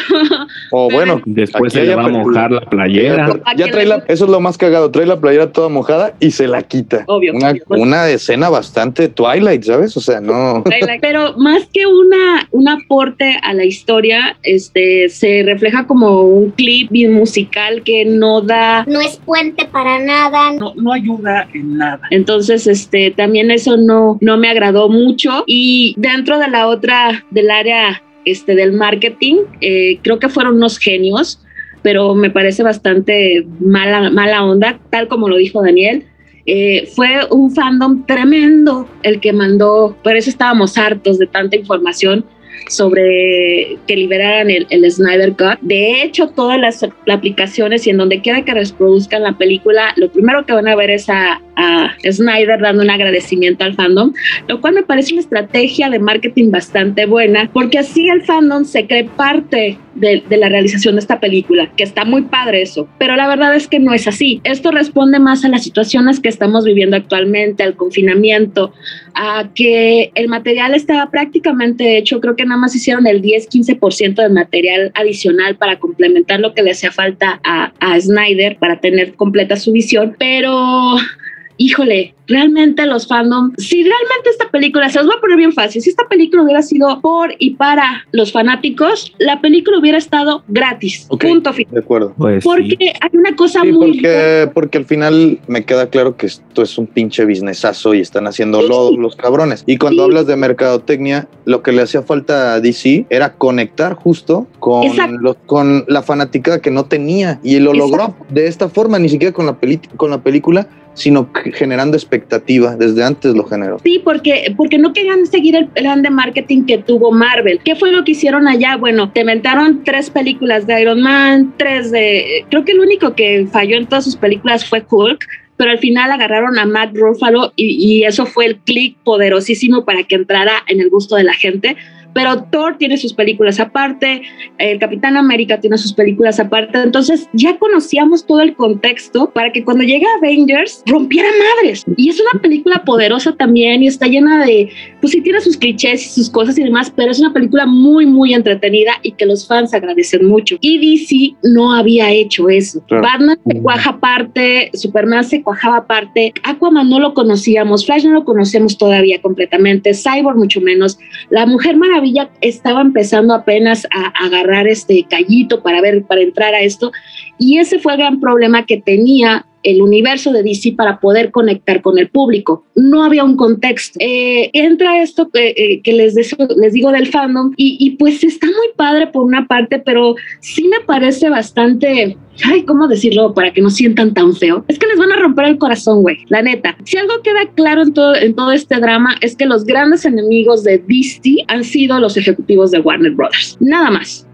O bueno, Después se le va a mojar la playera. ya trae la, eso es lo más cagado, trae la playera toda mojada y se la quita. Obvio, Una, obvio. una escena bastante Twilight, ¿sabes? O sea, no. Pero más que una, un aporte a la historia, este, se refleja como un clip bien musical que no da, No es puente para nada. No, no ayuda en nada. entonces, este, también eso no, no me agradó mucho. Y dentro de la otra, del área, este, del marketing, eh, creo que fueron unos genios, pero me parece bastante mala, mala onda, tal como lo dijo Daniel. Eh, fue un fandom tremendo el que mandó, por eso estábamos hartos de tanta información sobre que liberaran el, el Snyder Cut. De hecho, todas las aplicaciones y en donde quiera que reproduzcan la película, lo primero que van a ver es a, a Snyder dando un agradecimiento al fandom, lo cual me parece una estrategia de marketing bastante buena, porque así el fandom se cree parte de, de la realización de esta película, que está muy padre eso, pero la verdad es que no es así. Esto responde más a las situaciones que estamos viviendo actualmente, al confinamiento, a que el material estaba prácticamente hecho, creo que nada más hicieron el 10-15% de material adicional para complementar lo que le hacía falta a, a Snyder para tener completa su visión, pero híjole, realmente los fandom, si realmente esta película, se los voy a poner bien fácil, si esta película hubiera sido por y para los fanáticos, la película hubiera estado gratis, punto final. De acuerdo. Pues Porque sí. hay una cosa Sí, muy... porque, porque al final me queda claro que esto es un pinche businessazo y están haciendo Sí. lodo los cabrones. Y cuando Sí. hablas de mercadotecnia, lo que le hacía falta a DC era conectar justo con, los- con la fanática que no tenía. Y lo logró de esta forma, ni siquiera con la, peli- con la película, sino generando expectativa. Desde antes lo generó. Sí, porque, porque no querían seguir el plan de marketing que tuvo Marvel. ¿Qué fue lo que hicieron allá? Bueno, te inventaron tres películas de Iron Man, tres de... Creo que el único que falló en todas sus películas fue Hulk, pero al final agarraron a Matt Ruffalo y, y eso fue el click poderosísimo para que entrara en el gusto de la gente. Pero Thor tiene sus películas aparte, el Capitán América tiene sus películas aparte, entonces ya conocíamos todo el contexto para que cuando llega Avengers rompiera madres. Y es una película poderosa también y está llena de, pues sí tiene sus clichés y sus cosas y demás, pero es una película muy, muy entretenida y que los fans agradecen mucho. Y DC no había hecho eso. Claro. Batman se cuaja aparte, Superman se cuajaba aparte, Aquaman no lo conocíamos, Flash no lo conocemos todavía completamente, Cyborg mucho menos. La Mujer Maravilla estaba empezando apenas a, a agarrar este callito para ver, para entrar a esto. Y ese fue el gran problema que tenía el universo de DC para poder conectar con el público. No había un contexto. Eh, entra esto que, eh, les, les digo del fandom y, y pues está muy padre por una parte, pero sí me parece bastante... Ay, ¿cómo decirlo para que no sientan tan feo? Es que les van a romper el corazón, güey, la neta. Si algo queda claro en todo, en todo este drama es que los grandes enemigos de DC han sido los ejecutivos de Warner Brothers. Nada más.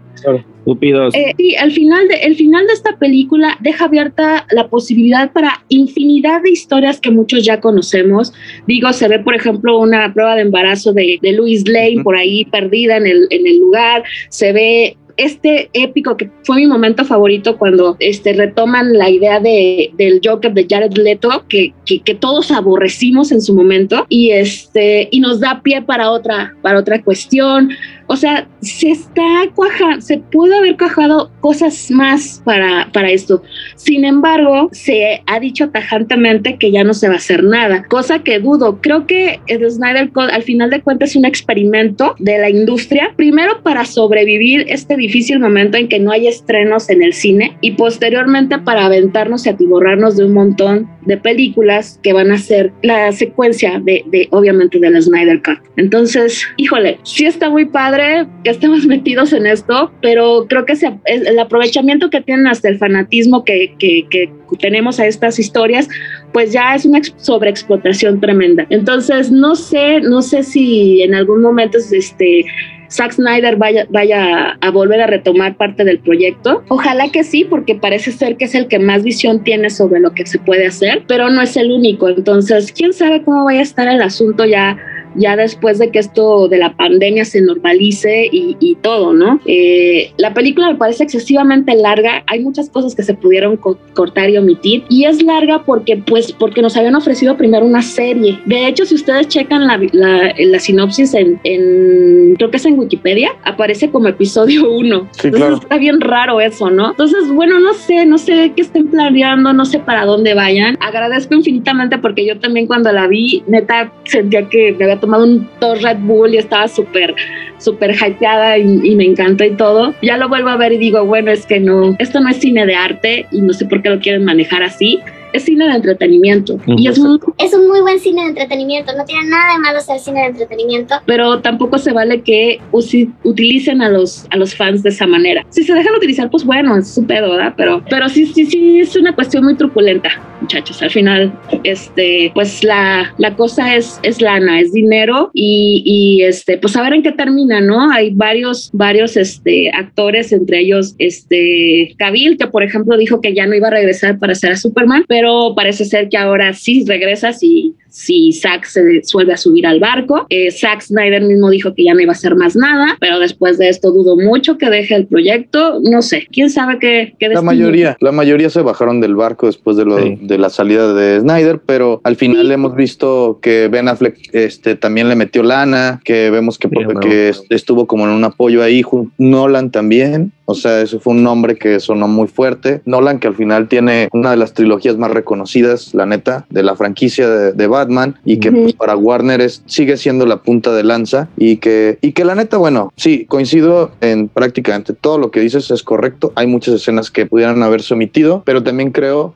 Eh, sí, al final, de, el final de esta película deja abierta la posibilidad para infinidad de historias que muchos ya conocemos. Digo, se ve, por ejemplo, una prueba de embarazo de, de Louis Lane Ujú. por ahí perdida en el, en el lugar. Se ve este épico que fue mi momento favorito cuando este, retoman la idea de, del Joker de Jared Leto, que, que, que todos aborrecimos en su momento, y, este, y nos da pie para otra, para otra cuestión. O sea, se está cuajando, se pudo haber cuajado cosas más para, para esto. Sin embargo, se ha dicho tajantemente que ya no se va a hacer nada, cosa que dudo. Creo que el Snyder Code al final de cuentas es un experimento de la industria, primero para sobrevivir este difícil momento en que no hay estrenos en el cine y posteriormente para aventarnos y atiborrarnos de un montón de películas que van a ser la secuencia de, obviamente, de la Snyder Cut. Entonces, híjole, sí está muy padre que estemos metidos en esto, pero creo que el aprovechamiento que tienen hasta el fanatismo que, que, que tenemos a estas historias, pues ya es una sobreexplotación tremenda. Entonces, no sé, no sé si en algún momento este Zack Snyder vaya, vaya a volver a retomar parte del proyecto. Ojalá que sí, porque parece ser que es el que más visión tiene sobre lo que se puede hacer, pero no es el único. Entonces, quién sabe cómo vaya a estar el asunto ya ya después de que esto de la pandemia se normalice y, y todo, ¿no? Eh, la película me parece excesivamente larga, hay muchas cosas que se pudieron co cortar y omitir, y es larga porque, pues, porque nos habían ofrecido primero una serie. De hecho, si ustedes checan la, la, la sinopsis en, en, creo que es en Wikipedia, aparece como episodio 1. Sí, Entonces claro. está bien raro eso, ¿no? Entonces, bueno, no sé, no sé qué estén planeando, no sé para dónde vayan. Agradezco infinitamente porque yo también cuando la vi, neta, sentía que me había tomado un dos Red Bull y estaba súper, súper hypeada y, y, me encantó y todo. Ya lo vuelvo a ver y digo, bueno, es que no, esto no es cine de arte y no sé por qué lo quieren manejar así. Es cine de entretenimiento. Y es, muy, es un muy buen cine de entretenimiento. No tiene nada de malo ser cine de entretenimiento. Pero tampoco se vale que utilicen a los, a los fans de esa manera. Si se dejan utilizar, pues bueno, es su pedo, ¿verdad? Pero, pero sí, sí, sí, es una cuestión muy truculenta, muchachos. Al final, este, pues la, la cosa es, es lana, es dinero y, y, este, pues a ver en qué termina, ¿no? Hay varios, varios este, actores, entre ellos este, Cavill, que por ejemplo dijo que ya no iba a regresar para ser a Superman, pero parece ser que ahora sí regresa si, si Zack se vuelve a subir al barco. Eh, Zack Snyder mismo dijo que ya no iba a hacer más nada, pero después de esto dudo mucho que deje el proyecto. No sé, quién sabe qué. qué la mayoría, la mayoría se bajaron del barco después de, lo, sí. de la salida de Snyder, pero al final sí. hemos visto que Ben Affleck este, también le metió lana, que vemos que, Bien, que no. estuvo como en un apoyo ahí. Nolan también. O sea, eso fue un nombre que sonó muy fuerte. Nolan, que al final tiene una de las trilogías más reconocidas, la neta, de la franquicia de, de Batman y que uh -huh. pues, para Warner es, sigue siendo la punta de lanza y que, y que la neta, bueno, sí, coincido en prácticamente todo lo que dices, es correcto. Hay muchas escenas que pudieran haberse omitido, pero también creo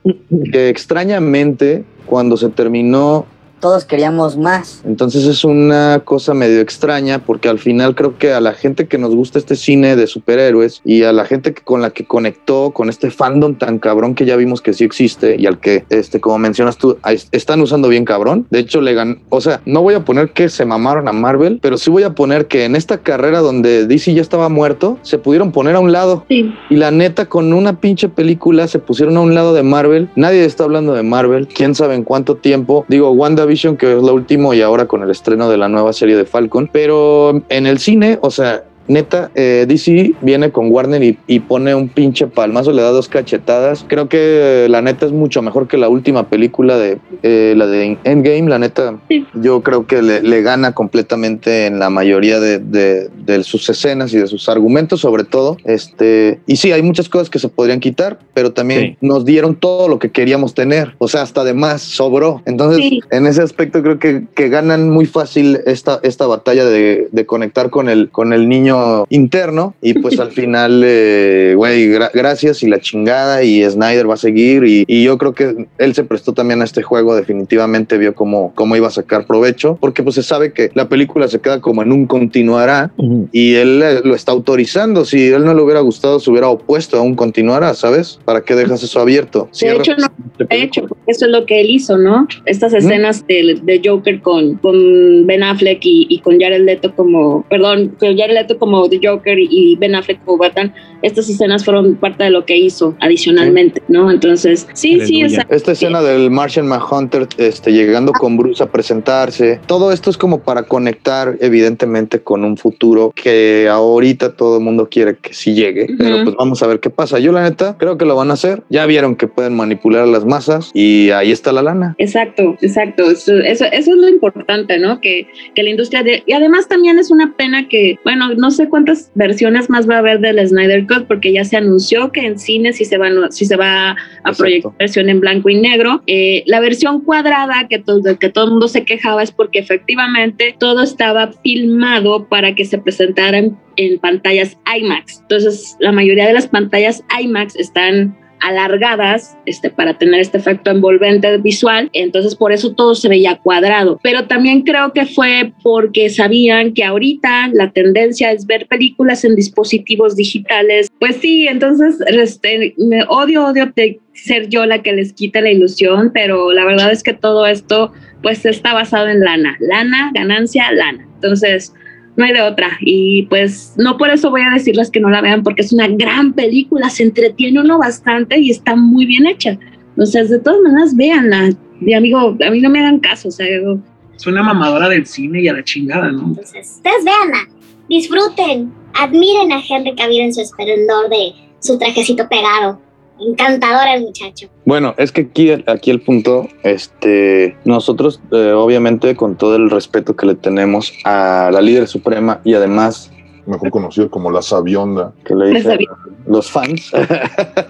que extrañamente cuando se terminó todos queríamos más. Entonces es una cosa medio extraña porque al final creo que a la gente que nos gusta este cine de superhéroes y a la gente que con la que conectó con este fandom tan cabrón que ya vimos que sí existe y al que, este, como mencionas tú, están usando bien cabrón. De hecho, le gan o sea, no voy a poner que se mamaron a Marvel, pero sí voy a poner que en esta carrera donde DC ya estaba muerto, se pudieron poner a un lado. Sí. Y la neta, con una pinche película se pusieron a un lado de Marvel. Nadie está hablando de Marvel. Quién sabe en cuánto tiempo. Digo, WandaVision que es lo último y ahora con el estreno de la nueva serie de Falcon, pero en el cine, o sea, neta, eh, DC viene con Warner y, y, pone un pinche palmazo, le da dos cachetadas. Creo que la neta es mucho mejor que la última película de eh, la de Endgame. La neta, sí. yo creo que le, le, gana completamente en la mayoría de, de, de, sus escenas y de sus argumentos, sobre todo. Este, y sí, hay muchas cosas que se podrían quitar, pero también sí. nos dieron todo lo que queríamos tener. O sea, hasta de más sobró. Entonces, sí. en ese aspecto, creo que, que ganan muy fácil esta, esta batalla de, de conectar con el, con el niño interno y pues al final, güey, eh, gra gracias y la chingada y Snyder va a seguir y, y, yo creo que él se prestó también a este juego, definitivamente vio cómo, cómo iba a sacar provecho, porque pues se sabe que la película se queda como en un continuará uh -huh. y él eh, lo está autorizando, si él no le hubiera gustado se hubiera opuesto a un continuará, ¿sabes? ¿Para qué dejas eso abierto? De hecho, no, de hecho, eso es lo que él hizo, ¿no? Estas escenas ¿Mm? de, de, Joker con, con Ben Affleck y, y, con Jared Leto como, perdón, con Jared Leto como The Joker y Ben Affleck como Batman, estas escenas fueron parte de lo que hizo adicionalmente, sí. ¿no? Entonces, sí, Aleluya. sí. Esa, Esta escena del Martian Manhunter este, llegando con Bruce a presentarse, todo esto es como para conectar evidentemente con un futuro que ahorita todo el mundo quiere que sí llegue, uh -huh. pero pues vamos a ver qué pasa. Yo la neta creo que lo van a hacer, ya vieron que pueden manipular a las masas y ahí está la lana. Exacto, exacto, eso, eso, eso es lo importante, ¿no? Que, que la industria de... Y además también es una pena que, bueno, no sé cuántas versiones más va a haber del Snyder Cut porque ya se anunció que en cine sí se va, sí se va a Exacto. proyectar versión en blanco y negro. Eh, la versión cuadrada que, to que todo el mundo se quejaba es porque efectivamente todo estaba filmado para que se presentara en, en pantallas IMAX. Entonces la mayoría de las pantallas IMAX están alargadas este, para tener este efecto envolvente visual, entonces por eso todo se veía cuadrado. Pero también creo que fue porque sabían que ahorita la tendencia es ver películas en dispositivos digitales. Pues sí, entonces este, me odio, odio ser yo la que les quita la ilusión, pero la verdad es que todo esto pues está basado en lana, lana, ganancia, lana. Entonces, no hay de otra. Y pues no por eso voy a decirles que no la vean, porque es una gran película, se entretiene uno bastante y está muy bien hecha. Entonces, de todas maneras, véanla. Y amigo, a mí no me hagan caso, o sea, yo- Es una mamadora del cine y a la chingada, ¿no? Entonces, ustedes véanla, disfruten, admiren a Henry Cavill en su esplendor de su trajecito pegado. Encantador el muchacho. Bueno, es que aquí, aquí el punto, este, nosotros eh, obviamente con todo el respeto que le tenemos a la líder suprema y además Mejor conocido como la sabionda. que le dicen los fans,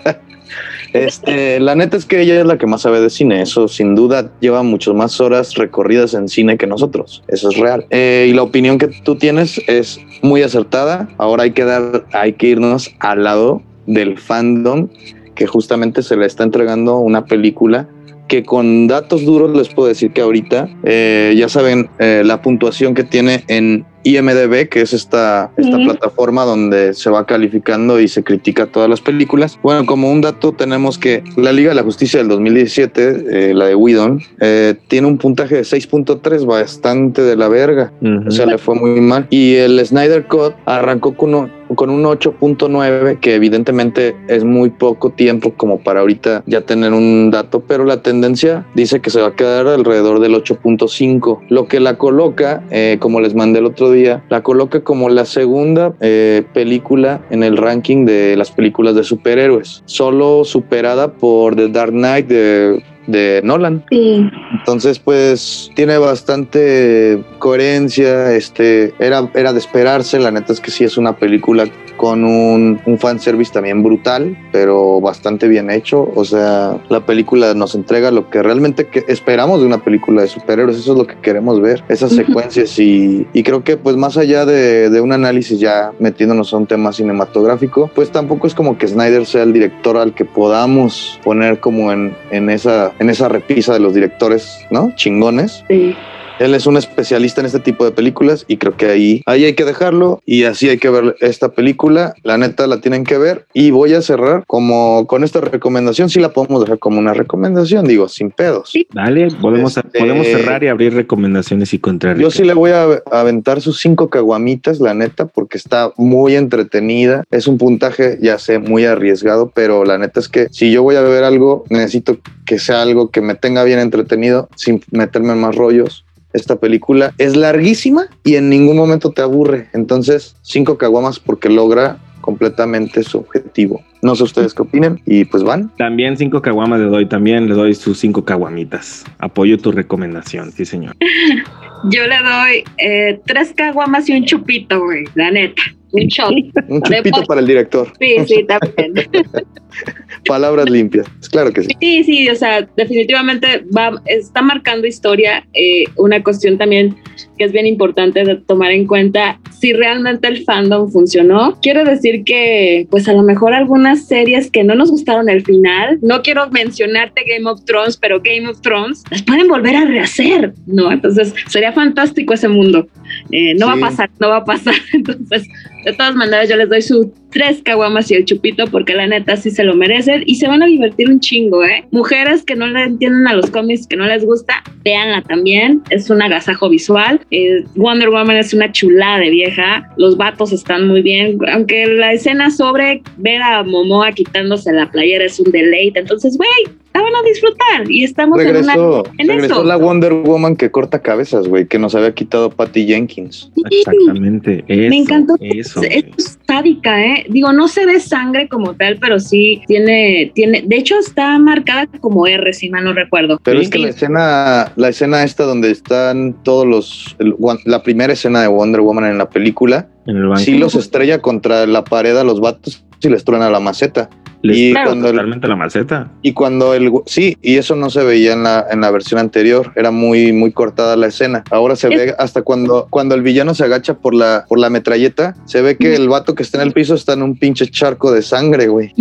este, la neta es que ella es la que más sabe de cine, eso sin duda lleva muchas más horas recorridas en cine que nosotros, eso es real. Eh, y la opinión que tú tienes es muy acertada, ahora hay que dar, hay que irnos al lado del fandom que justamente se le está entregando una película que con datos duros les puedo decir que ahorita eh, ya saben eh, la puntuación que tiene en IMDB, que es esta, esta Ujú. plataforma donde se va calificando y se critica todas las películas. Bueno, como un dato tenemos que la Liga de la Justicia del 2017, eh, la de Whedon, eh, tiene un puntaje de 6.3, bastante de la verga. Ujú. O sea, le fue muy mal. Y el Snyder Cut arrancó con un, con un 8.9, que evidentemente es muy poco tiempo como para ahorita ya tener un dato, pero la tendencia dice que se va a quedar alrededor del 8.5, lo que la coloca, eh, como les mandé el otro día, la coloca como la segunda eh, película en el ranking de las películas de superhéroes, solo superada por The Dark Knight de, de Nolan. Sí. Entonces, pues tiene bastante coherencia. Este era, era de esperarse. La neta es que sí es una película con un, un fanservice también brutal, pero bastante bien hecho. O sea, la película nos entrega lo que realmente que esperamos de una película de superhéroes. Eso es lo que queremos ver, esas secuencias. Y, y creo que, pues, más allá de, de un análisis ya metiéndonos a un tema cinematográfico, pues tampoco es como que Snyder sea el director al que podamos poner como en, en esa, en esa repisa de los directores, ¿no? Chingones. Sí. Él es un especialista en este tipo de películas y creo que ahí, ahí hay que dejarlo y así hay que ver esta película. La neta la tienen que ver y voy a cerrar como con esta recomendación. Sí la podemos dejar como una recomendación, digo, sin pedos. Sí. Dale, podemos, Este- podemos cerrar y abrir recomendaciones y contrarios. Yo sí le voy a aventar sus cinco caguamitas, la neta, porque está muy entretenida. Es un puntaje, ya sé, muy arriesgado, pero la neta es que si yo voy a ver algo, necesito que sea algo que me tenga bien entretenido, sin meterme en más rollos. Esta película es larguísima y en ningún momento te aburre. Entonces, cinco caguamas porque logra completamente su objetivo. No sé ustedes qué opinen y pues van. También cinco caguamas le doy, también le doy sus cinco caguamitas. Apoyo tu recomendación, sí señor. Yo le doy eh, tres caguamas y un chupito, güey, la neta. Un shot. Un chupito para el director. Sí, sí, también. Palabras limpias. Claro que sí. Sí, sí, o sea, definitivamente va, está marcando historia. eh, una cuestión también que es bien importante de tomar en cuenta si realmente el fandom funcionó. Quiero decir que, pues a lo mejor algunas series que no nos gustaron el final, no quiero mencionarte Game of Thrones, pero Game of Thrones las pueden volver a rehacer, ¿no? Entonces sería fantástico ese mundo. Eh, no va Sí. a pasar, no va a pasar. Entonces, de todas maneras, yo les doy su tres caguamas y el chupito porque la neta sí se lo merecen y se van a divertir un chingo, ¿eh? Mujeres que no le entienden a los cómics, que no les gusta, véanla también. Es un agasajo visual. Eh, Wonder Woman es una chulada de vieja. Los vatos están muy bien. Aunque la escena sobre ver a Momoa quitándose la playera es un deleite. Entonces, güey, la van a disfrutar y estamos en una... En regresó eso. la Wonder Woman que corta cabezas, güey, que nos había quitado Patty Jenkins. Exactamente. Eso, Me encantó. Eso. Es, es sádica, ¿eh? Digo, no se ve sangre como tal, pero sí tiene, tiene, de hecho está marcada como R, si mal no recuerdo. Pero Sí. es que la escena, la escena esta donde están todos los, el- la primera escena de Wonder Woman en la película, En el banco. sí los estrella contra la pared a los vatos y les truena la maceta. Les Y cuando el- totalmente la maceta. Y cuando el sí, y eso no se veía en la, en la versión anterior, era muy muy cortada la escena. Ahora se Es- ve hasta cuando cuando el villano se agacha por la por la metralleta, se ve que el vato que está en el piso está en un pinche charco de sangre, güey.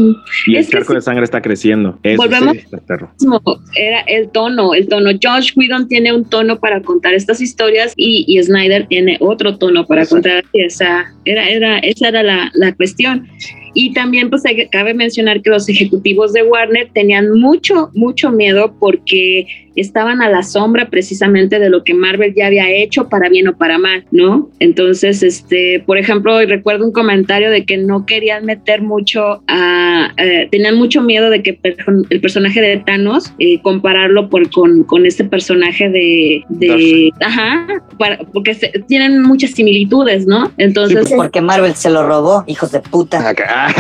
Y Es el charco sí. de sangre está creciendo. Eso Volvemos- sí, mismo, era el tono, el tono. Josh Whedon tiene un tono para contar estas historias y, y Snyder tiene otro tono para Exacto. contar esa, era, era, esa era la, la cuestión. Y también pues cabe mencionar que los ejecutivos de Warner tenían mucho, mucho miedo porque estaban a la sombra precisamente de lo que Marvel ya había hecho para bien o para mal, ¿no? Entonces, este, por ejemplo, recuerdo un comentario de que no querían meter mucho a, eh, tenían mucho miedo de que per- el personaje de Thanos, eh, compararlo por, con, con este personaje de, ajá, para- porque se- tienen muchas similitudes, ¿no? Entonces, Porque Marvel se lo robó, hijos de puta. Acá.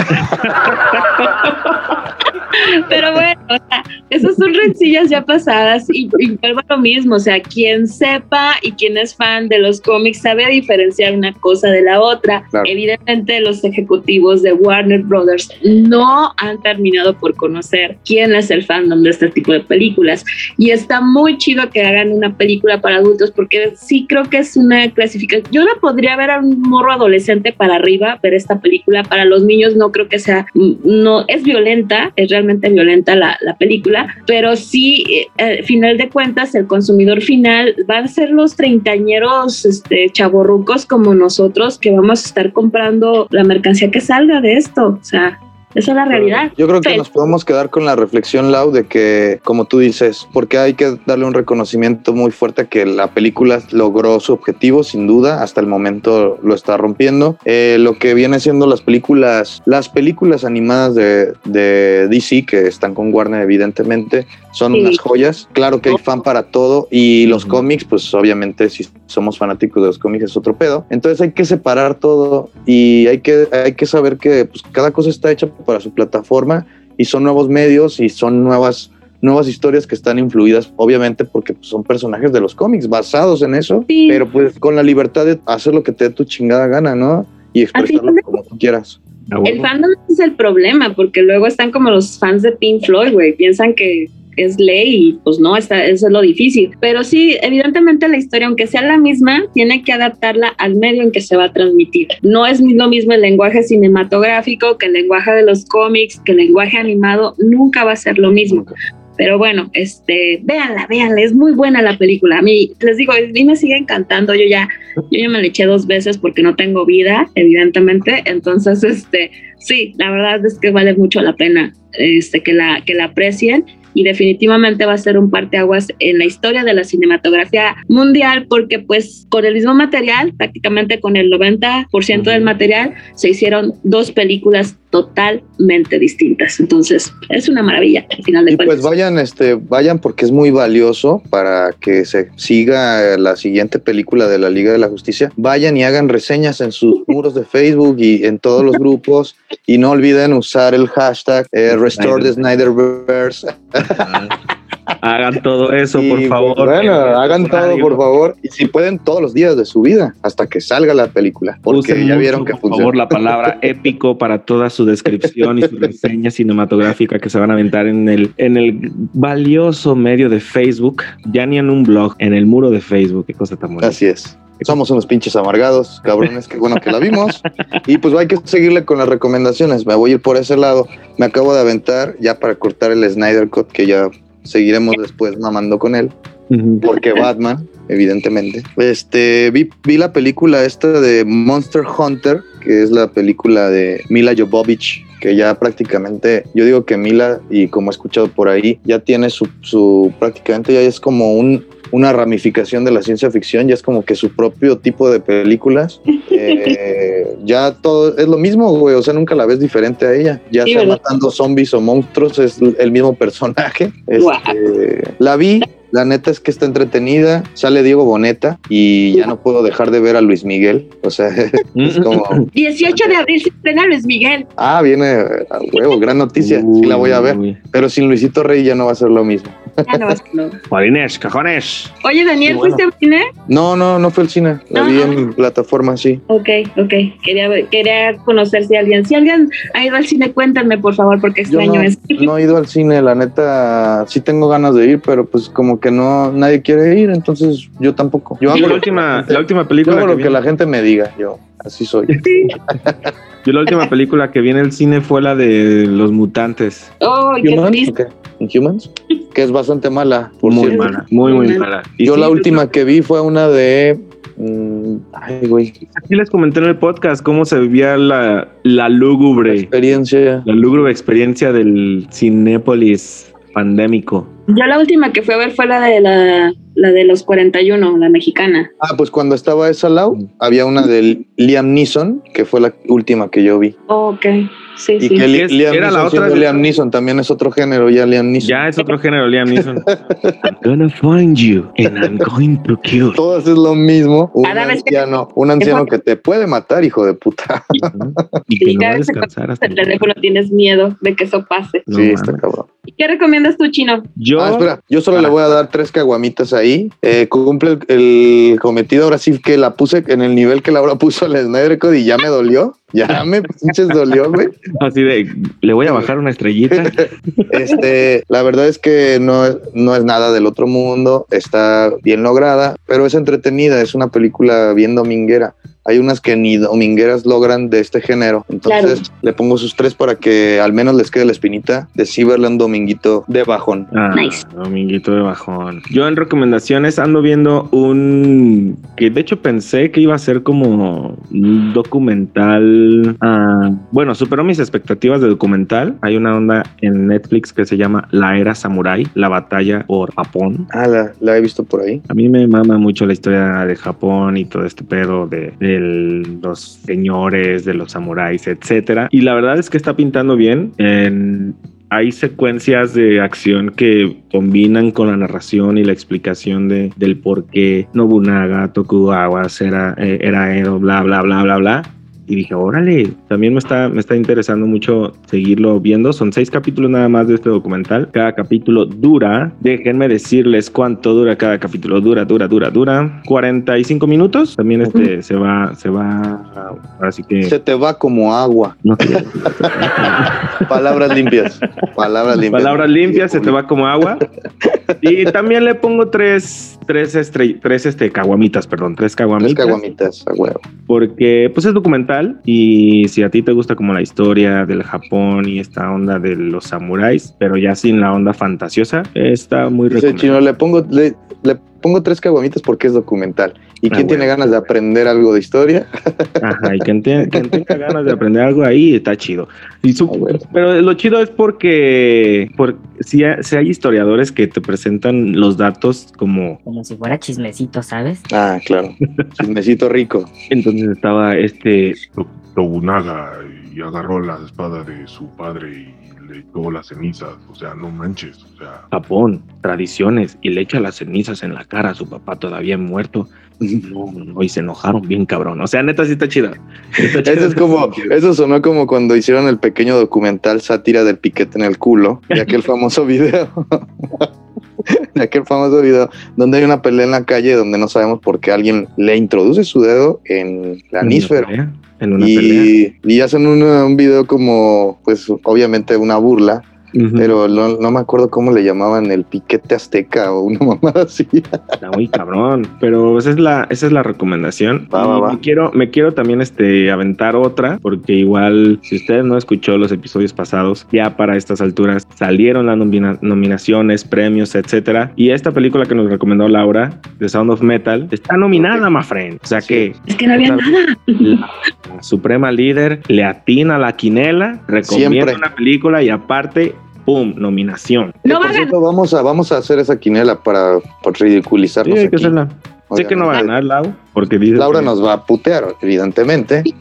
Pero bueno, o sea, esas son rencillas ya pasadas y, y vuelvo a lo mismo, o sea, quien sepa y quien es fan de los cómics sabe diferenciar una cosa de la otra. Claro. Evidentemente los ejecutivos de Warner Brothers no han terminado por conocer quién es el fandom de este tipo de películas y está muy chido que hagan una película para adultos porque sí creo que es una clasificación. Yo la podría ver a un morro adolescente para arriba, ver esta película. Para los niños no creo que sea, no es violenta, es realmente violenta la, la película, pero sí, eh, al final de cuentas, el consumidor final van a ser los treintañeros este, chavorrucos como nosotros que vamos a estar comprando la mercancía que salga de esto. O sea, esa es la realidad. Yo creo que Pero- nos podemos quedar con la reflexión, Lau, de que, como tú dices, porque hay que darle un reconocimiento muy fuerte a que la película logró su objetivo, sin duda, hasta el momento lo está rompiendo. Eh, lo que viene siendo las películas, las películas animadas de, de DC, que están con Warner, evidentemente, son Sí. unas joyas. Claro que hay fan para todo, y los cómics, pues obviamente, si somos fanáticos de los cómics, es otro pedo. Entonces hay que separar todo y hay que, hay que saber que pues, cada cosa está hecha para su plataforma y son nuevos medios y son nuevas nuevas historias que están influidas obviamente porque pues, son personajes de los cómics basados en eso Sí. pero pues con la libertad de hacer lo que te dé tu chingada gana no y expresarlo como tú quieras A El fandom es el problema, porque luego están como los fans de Pink Floyd, güey, piensan que es ley y pues no, está, eso es lo difícil. Pero sí, evidentemente la historia, aunque sea la misma, tiene que adaptarla al medio en que se va a transmitir. No es lo mismo el lenguaje cinematográfico que el lenguaje de los cómics, que el lenguaje animado, nunca va a ser lo mismo. Pero bueno, este, véanla, véanla, es muy buena la película. A mí, les digo, a mí me sigue encantando. Yo ya, yo ya me la eché dos veces porque no tengo vida, evidentemente. Entonces, este, sí, la verdad es que vale mucho la pena este, que, la, que la aprecien y definitivamente va a ser un parteaguas en la historia de la cinematografía mundial porque pues con el mismo material, prácticamente con el 90% del material, se hicieron dos películas totalmente distintas. Entonces, es una maravilla al final de y cuentas. pues vayan este vayan porque es muy valioso para que se siga la siguiente película de la Liga de la Justicia. Vayan y hagan reseñas en sus muros de Facebook y en todos los grupos. Y no olviden usar el hashtag eh, Restore the Snyderverse Hagan todo eso, por favor. pues, bueno, hagan todo, por favor. Y si pueden, todos los días de su vida, hasta que salga la película. Porque Usen ya mucho, vieron que por funciona. favor, la palabra épico para toda su descripción y su reseña cinematográfica que se van a aventar en el, en el valioso medio de Facebook, ya ni en un blog, en el muro de Facebook. Qué cosa tan bonita. Así es. Somos unos pinches amargados, cabrones, qué bueno que la vimos. Y pues hay que seguirle con las recomendaciones. Me voy a ir por ese lado. Me acabo de aventar ya para cortar el Snyder Cut, que ya seguiremos después mamando con él. Porque Batman, evidentemente. Este, vi, vi la película esta de Monster Hunter, que es la película de Mila Jovovich, que ya prácticamente, yo digo que Mila, y como he escuchado por ahí, ya tiene su, su prácticamente ya es como un, una ramificación de la ciencia ficción, ya es como que su propio tipo de películas. Eh, ya todo es lo mismo, güey, o sea, nunca la ves diferente a ella. Ya Sí, sea ¿verdad? matando zombies o monstruos, es el mismo personaje. Este, la vi, la neta es que está entretenida. Sale Diego Boneta y ya no puedo dejar de ver a Luis Miguel. O sea, es como, 18 de abril se estrena Luis Miguel. ah, viene a huevo, gran noticia. Sí la voy a ver. Uy. Pero sin Luisito Rey ya no va a ser lo mismo. Ya no vas a no. Jolines, cajones. Oye, Daniel, bueno. ¿fuiste al cine? No, no, no fue el cine. La vi en plataforma, sí. Ok, ok. Quería, ver- quería conocer si alguien, si alguien ha ido al cine, cuéntame, por favor, porque Yo extraño no, eso. no he ido al cine, la neta, sí tengo ganas de ir, pero pues como que no, nadie quiere ir, entonces yo tampoco. Yo Yo hago la lo, última, la última yo película hago que lo vi, que la gente me diga, yo así soy. yo la última película que vi en el cine fue la de Los Mutantes. Oh, qué ¿Humans? triste. ¿O qué? ¿Humans? Que es bastante mala, por muy cierto. mala, muy, muy mala. Y Yo sí, la última que vi fue una de... mm, ay, güey. Aquí les comenté en el podcast cómo se vivía la, la lúgubre, Experiencia. la lúgubre experiencia del Cinépolis pandémico. Yo la última que fui a ver fue la de la, la de los 41, la mexicana. Ah, pues cuando estaba esa Lau, había una de Liam Neeson, que fue la última que yo vi. Oh, ok, sí, Y sí. que Li- Es- Liam era la otra de- Liam Neeson también es otro género, ya Liam Neeson. Ya es otro género, Liam Neeson. I'm gonna find you and I'm going to kill. you. Todas es lo mismo. Un anciano, un anciano que te puede matar, hijo de puta. Y que Sí, no va cada a vez que descansar hasta El teléfono tienes miedo de que eso pase. No sí, mames. está cabrón. ¿Y qué recomiendas tú, Chino? Yo, Ah, espera, yo solo Ah. le voy a dar tres caguamitas ahí. Eh, cumple el, el cometido. Ahora sí que la puse en el nivel que Laura puso al Snyder Code y ya me dolió. Ya me pinches dolió, güey. así de, le voy a bajar una estrellita. Este, la verdad es que no, es- no es nada del otro mundo, está bien lograda, pero es entretenida, es una película bien dominguera. Hay unas que ni domingueras logran de este género. Entonces le pongo sus tres para que al menos les quede la espinita de sí un dominguito de bajón. Ah, Nice. Dominguito de bajón. Yo en recomendaciones ando viendo un que de hecho pensé que iba a ser como un documental. ah, bueno, superó mis expectativas de documental. Hay una onda en Netflix que se llama La Era Samurai, la batalla por Japón. Ah, la, la he visto por ahí. A mí me mama mucho la historia de Japón y todo este pedo de, de los señores, de los samuráis, etcétera. Y la verdad es que está pintando bien. En- hay secuencias de acción que combinan con la narración y la explicación de, del por qué Nobunaga, Tokugawa era, eh, era Edo, bla, bla, bla, bla, bla. Y dije, órale, también me está, me está interesando mucho seguirlo viendo. Son seis capítulos nada más de este documental. Cada capítulo dura, déjenme decirles cuánto dura cada capítulo. Dura, dura, dura, dura. 45 minutos. También este se va, se va, así que... Se te va como agua. No. Palabras limpias. Palabras limpias. Palabras limpias, se te va como agua. Y también le pongo tres, tres, estre- tres este, caguamitas, perdón, tres Tres caguamitas. caguamitas, a huevo. porque pues es documental y si a ti te gusta como la historia del Japón y esta onda de los samuráis, pero ya sin la onda fantasiosa, está muy Dice recomendable. Chino, le pongo, le, le pongo tres caguamitas porque es documental. ¿Y Ah, quién tiene bueno. ganas de aprender algo de historia? Ajá, y quien, te- quien tenga ganas de aprender algo ahí está chido. Y su- Ah, bueno. Pero lo chido es porque, porque si, hay, si hay historiadores que te presentan los datos como Como si fuera chismecito, ¿sabes? Ah, claro. Chismecito rico. entonces estaba este To- Tobunaga y agarró la espada de su padre y le echó las cenizas. O sea, no manches. O sea, Japón, tradiciones, y le echa las cenizas en la cara a su papá todavía muerto. No, no, y se enojaron bien cabrón. O sea, neta sí está chida. Está chida Eso es como, eso sonó como cuando hicieron el pequeño documental sátira del piquete en el culo, de aquel famoso video. de aquel famoso video donde hay una pelea en la calle donde no sabemos por qué alguien le introduce su dedo en la En una anísfero. pelea. Y, y hacen un, un video como, pues obviamente una burla, Pero no, no me acuerdo cómo le llamaban el piquete azteca o una mamada así. Está muy cabrón, pero esa es la, esa es la recomendación. Va, va, Y va. Me quiero, me quiero también este, aventar otra, porque igual, si ustedes no escuchó los episodios pasados, ya para estas alturas salieron las nomina- nominaciones, premios, etcétera. Y esta película que nos recomendó Laura, The Sound of Metal, está nominada, my friend. O sea que Es que no había nada. la, la suprema líder le atina la quinela, recomienda Siempre. una película y aparte, ¡pum! Nominación. No va a vamos a, vamos a hacer esa quinela para, para Sí, ridiculizarnos hay que aquí. hacerla. Sé que no va a ganar Lau, porque dice Laura que- nos va a putear, evidentemente.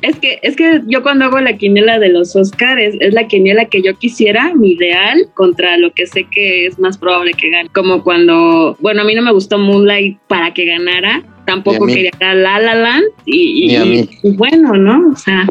Es que, es que yo cuando hago la quiniela de los Oscars, es la quiniela que yo quisiera, mi ideal, contra lo que sé que es más probable que gane. Como cuando, bueno, a mí no me gustó Moonlight para que ganara, tampoco quería La La Land y, y- y bueno, ¿no? O sea,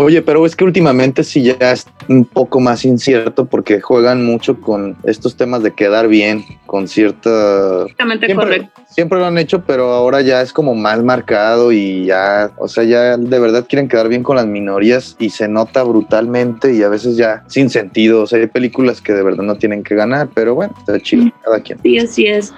Oye, pero es que últimamente sí ya es un poco más incierto porque juegan mucho con estos temas de quedar bien, con cierta... Exactamente Siempre, correcto. siempre lo han hecho, pero ahora ya es como más marcado y ya, o sea, ya de verdad quieren quedar bien con las minorías y se nota brutalmente y a veces ya sin sentido. O sea, hay películas que de verdad no tienen que ganar, pero bueno, está chido, Mm. cada quien. Sí, así es.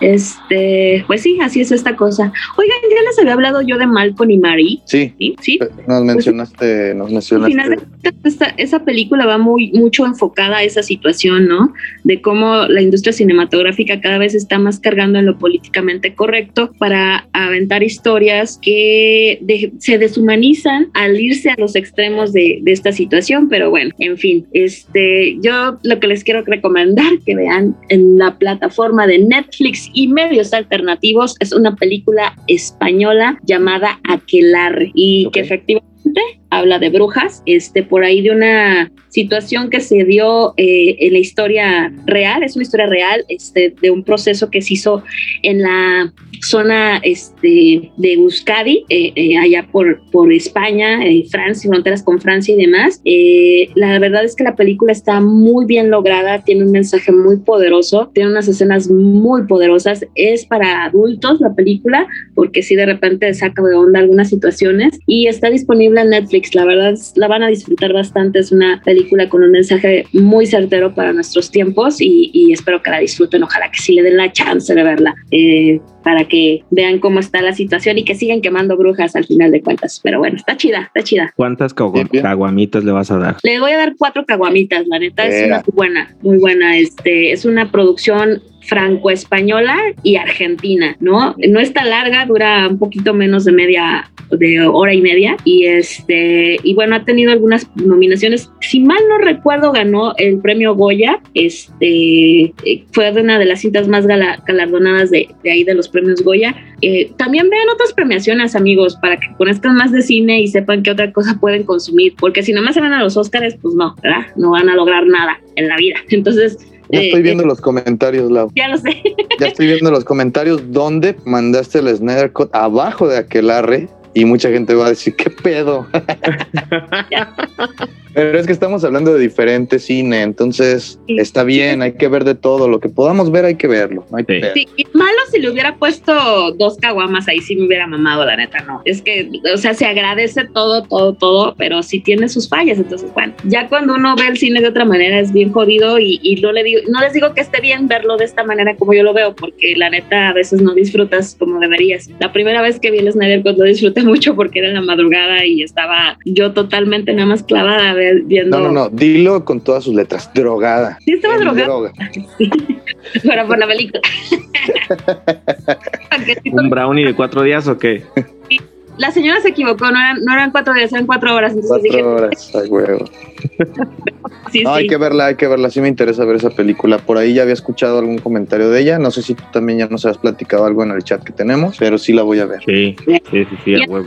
Este, pues sí, así es esta cosa. Oigan, ya les había hablado yo de Malcolm y Marie. Sí, Sí, sí. nos mencionaste, nos mencionaste. cuentas, esta- esa película va muy mucho enfocada a esa situación, ¿no? De cómo la industria cinematográfica cada vez está más cargando en lo políticamente correcto para aventar historias que de- se deshumanizan al irse a los extremos de, de esta situación. Pero bueno, en fin, este, yo lo que les quiero recomendar que vean en la plataforma de Netflix y medios alternativos. Es una película española llamada Aquelarre y que efectivamente habla de brujas, este, por ahí de una situación que se dio eh, en la historia real, es una historia real, este, de un proceso que se hizo en la zona este, de Euskadi, eh, eh, allá por, por España, eh, Francia, fronteras con Francia y demás. Eh, la verdad es que la película está muy bien lograda, tiene un mensaje muy poderoso, tiene unas escenas muy poderosas, es para adultos la película, porque sí de repente saca de onda algunas situaciones y está disponible en Netflix. La verdad es- la van a disfrutar bastante. Es una película con un mensaje muy certero para nuestros tiempos y, y espero que la disfruten. Ojalá que sí le den la chance de verla eh, para que vean cómo está la situación y que sigan quemando brujas al final de cuentas. Pero bueno, está chida, está chida. ¿Cuántas caguamitas le vas a dar? Le voy a dar cuatro caguamitas, la neta es una muy buena, muy buena. Este es una producción franco-española y argentina, ¿no? No está larga, dura un poquito menos de media de hora y media y este y bueno ha tenido algunas nominaciones. Si mal no recuerdo ganó el premio Goya este fue una de las cintas más gala- galardonadas de, de ahí de los premios Goya. Eh, también vean otras premiaciones amigos para que conozcan más de cine y sepan qué otra cosa pueden consumir porque si nomás se van a los Óscares pues no verdad no van a lograr nada en la vida. Entonces Ya estoy viendo los comentarios, Lau. ya lo sé Ya estoy viendo los comentarios donde mandaste el Snyder Cut abajo de aquelarre y mucha gente va a decir, ¿qué pedo? Pero es que estamos hablando de diferente cine, entonces Sí. está bien, hay que ver de todo, lo que podamos ver hay que verlo, hay Sí. pedo. Sí, y malo si le hubiera puesto dos caguamas ahí sí me hubiera mamado, la neta, no. Es que, o sea, se agradece todo, todo, todo, pero sí tiene sus fallas. Entonces, bueno, ya cuando uno ve el cine de otra manera es bien jodido y, y no, le digo, no les digo que esté bien verlo de esta manera como yo lo veo, porque la neta a veces no disfrutas como deberías. La primera vez que vi el Snyder Cut lo disfruté mucho porque era en la madrugada y estaba yo totalmente nada más clavada ve- viendo. No, no, no, dilo con todas sus letras, drogada. Sí, estaba drogada, droga. pero por la película. Sí, ¿Un brownie de cuatro días o qué? la señora se equivocó, no eran, no eran cuatro días, eran cuatro horas. Dije, Cuatro horas, ay, huevo. sí, No, hay sí. que verla, hay que verla. Sí me interesa ver esa película. Por ahí ya había escuchado algún comentario de ella. No sé si tú también ya nos has platicado algo en el chat que tenemos, pero sí la voy a ver. Sí, sí, sí, sí, ¿Y a huevo.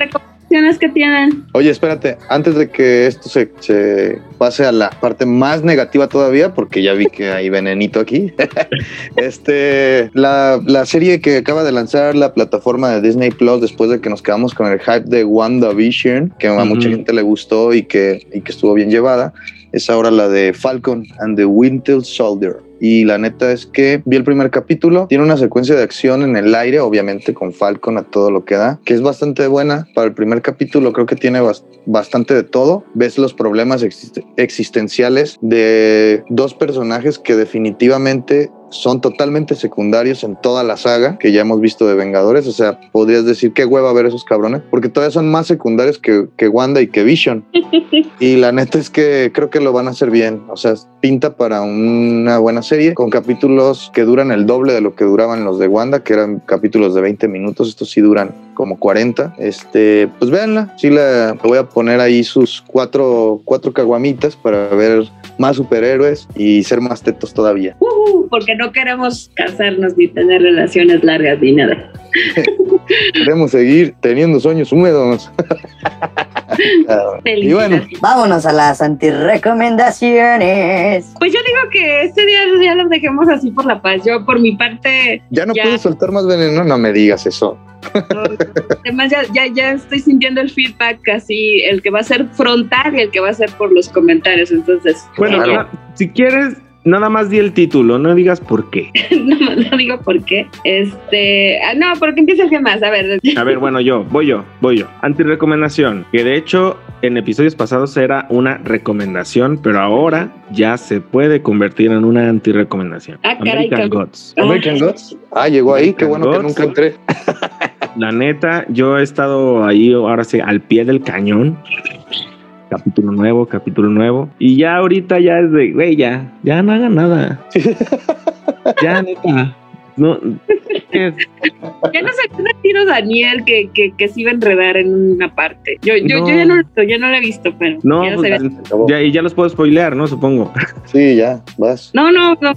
Que tienen? Oye, espérate, antes de que esto se, se pase a la parte más negativa todavía, porque ya vi que hay venenito aquí. este, la, la serie que acaba de lanzar la plataforma de Disney Plus después de que nos quedamos con el hype de WandaVision, que a mucha gente le gustó y que, y que estuvo bien llevada, es ahora la de Falcon and the Winter Soldier. Y la neta es que vi el primer capítulo, tiene una secuencia de acción en el aire, obviamente con Falcon a todo lo que da, que es bastante buena. Para el primer capítulo creo que tiene bas- bastante de todo. Ves los problemas exist- existenciales de dos personajes que definitivamente son totalmente secundarios en toda la saga que ya hemos visto de Vengadores. O sea, podrías decir qué hueva ver esos cabrones, porque todavía son más secundarios que, que Wanda y que Vision. Y la neta es que creo que lo van a hacer bien. O sea, pinta para una buena serie con capítulos que duran el doble de lo que duraban los de Wanda, que eran capítulos de 20 minutos. Estos sí duran como 40. Este, pues véanla. Sí, la, le voy a poner ahí sus cuatro, cuatro caguamitas para ver más superhéroes y ser más tetos todavía. Porque no queremos casarnos ni tener relaciones largas ni nada. Queremos seguir teniendo sueños húmedos. y bueno. Vámonos a las antirecomendaciones. Pues yo digo que este día ya lo dejemos así por la paz. Yo, por mi parte, ya no Ya. puedes soltar más veneno. No me digas eso. Además, ya, ya, ya estoy sintiendo el feedback así, el que va a ser frontal y el que va a ser por los comentarios. Entonces, Bueno, Claro. si quieres, nada más di el título, no digas por qué. no, no digo por qué. Este, ah, no, porque empieza el que más. A ver, A ver, bueno, yo, voy yo, voy yo. Antirecomendación, que de hecho en episodios pasados era una recomendación, pero ahora ya se puede convertir en una antirecomendación. Ah, caray, American. Gods. American Gods. Ah, llegó ahí, qué bueno que nunca entré. La neta, yo he estado ahí ahora sí al pie del cañón. Capítulo nuevo, capítulo nuevo. Y ya ahorita ya es de, güey, ya, ya no hagan nada. ya, neta. No, ya no se me tiro Daniel que, que, que se iba a enredar en una parte. Yo, yo, No. yo ya no, lo- ya no lo he visto, pero. no, ya pues, se ve. acabó. ya, y ya los puedo spoilear, ¿no? Supongo. Sí, ya, vas. no, no, no.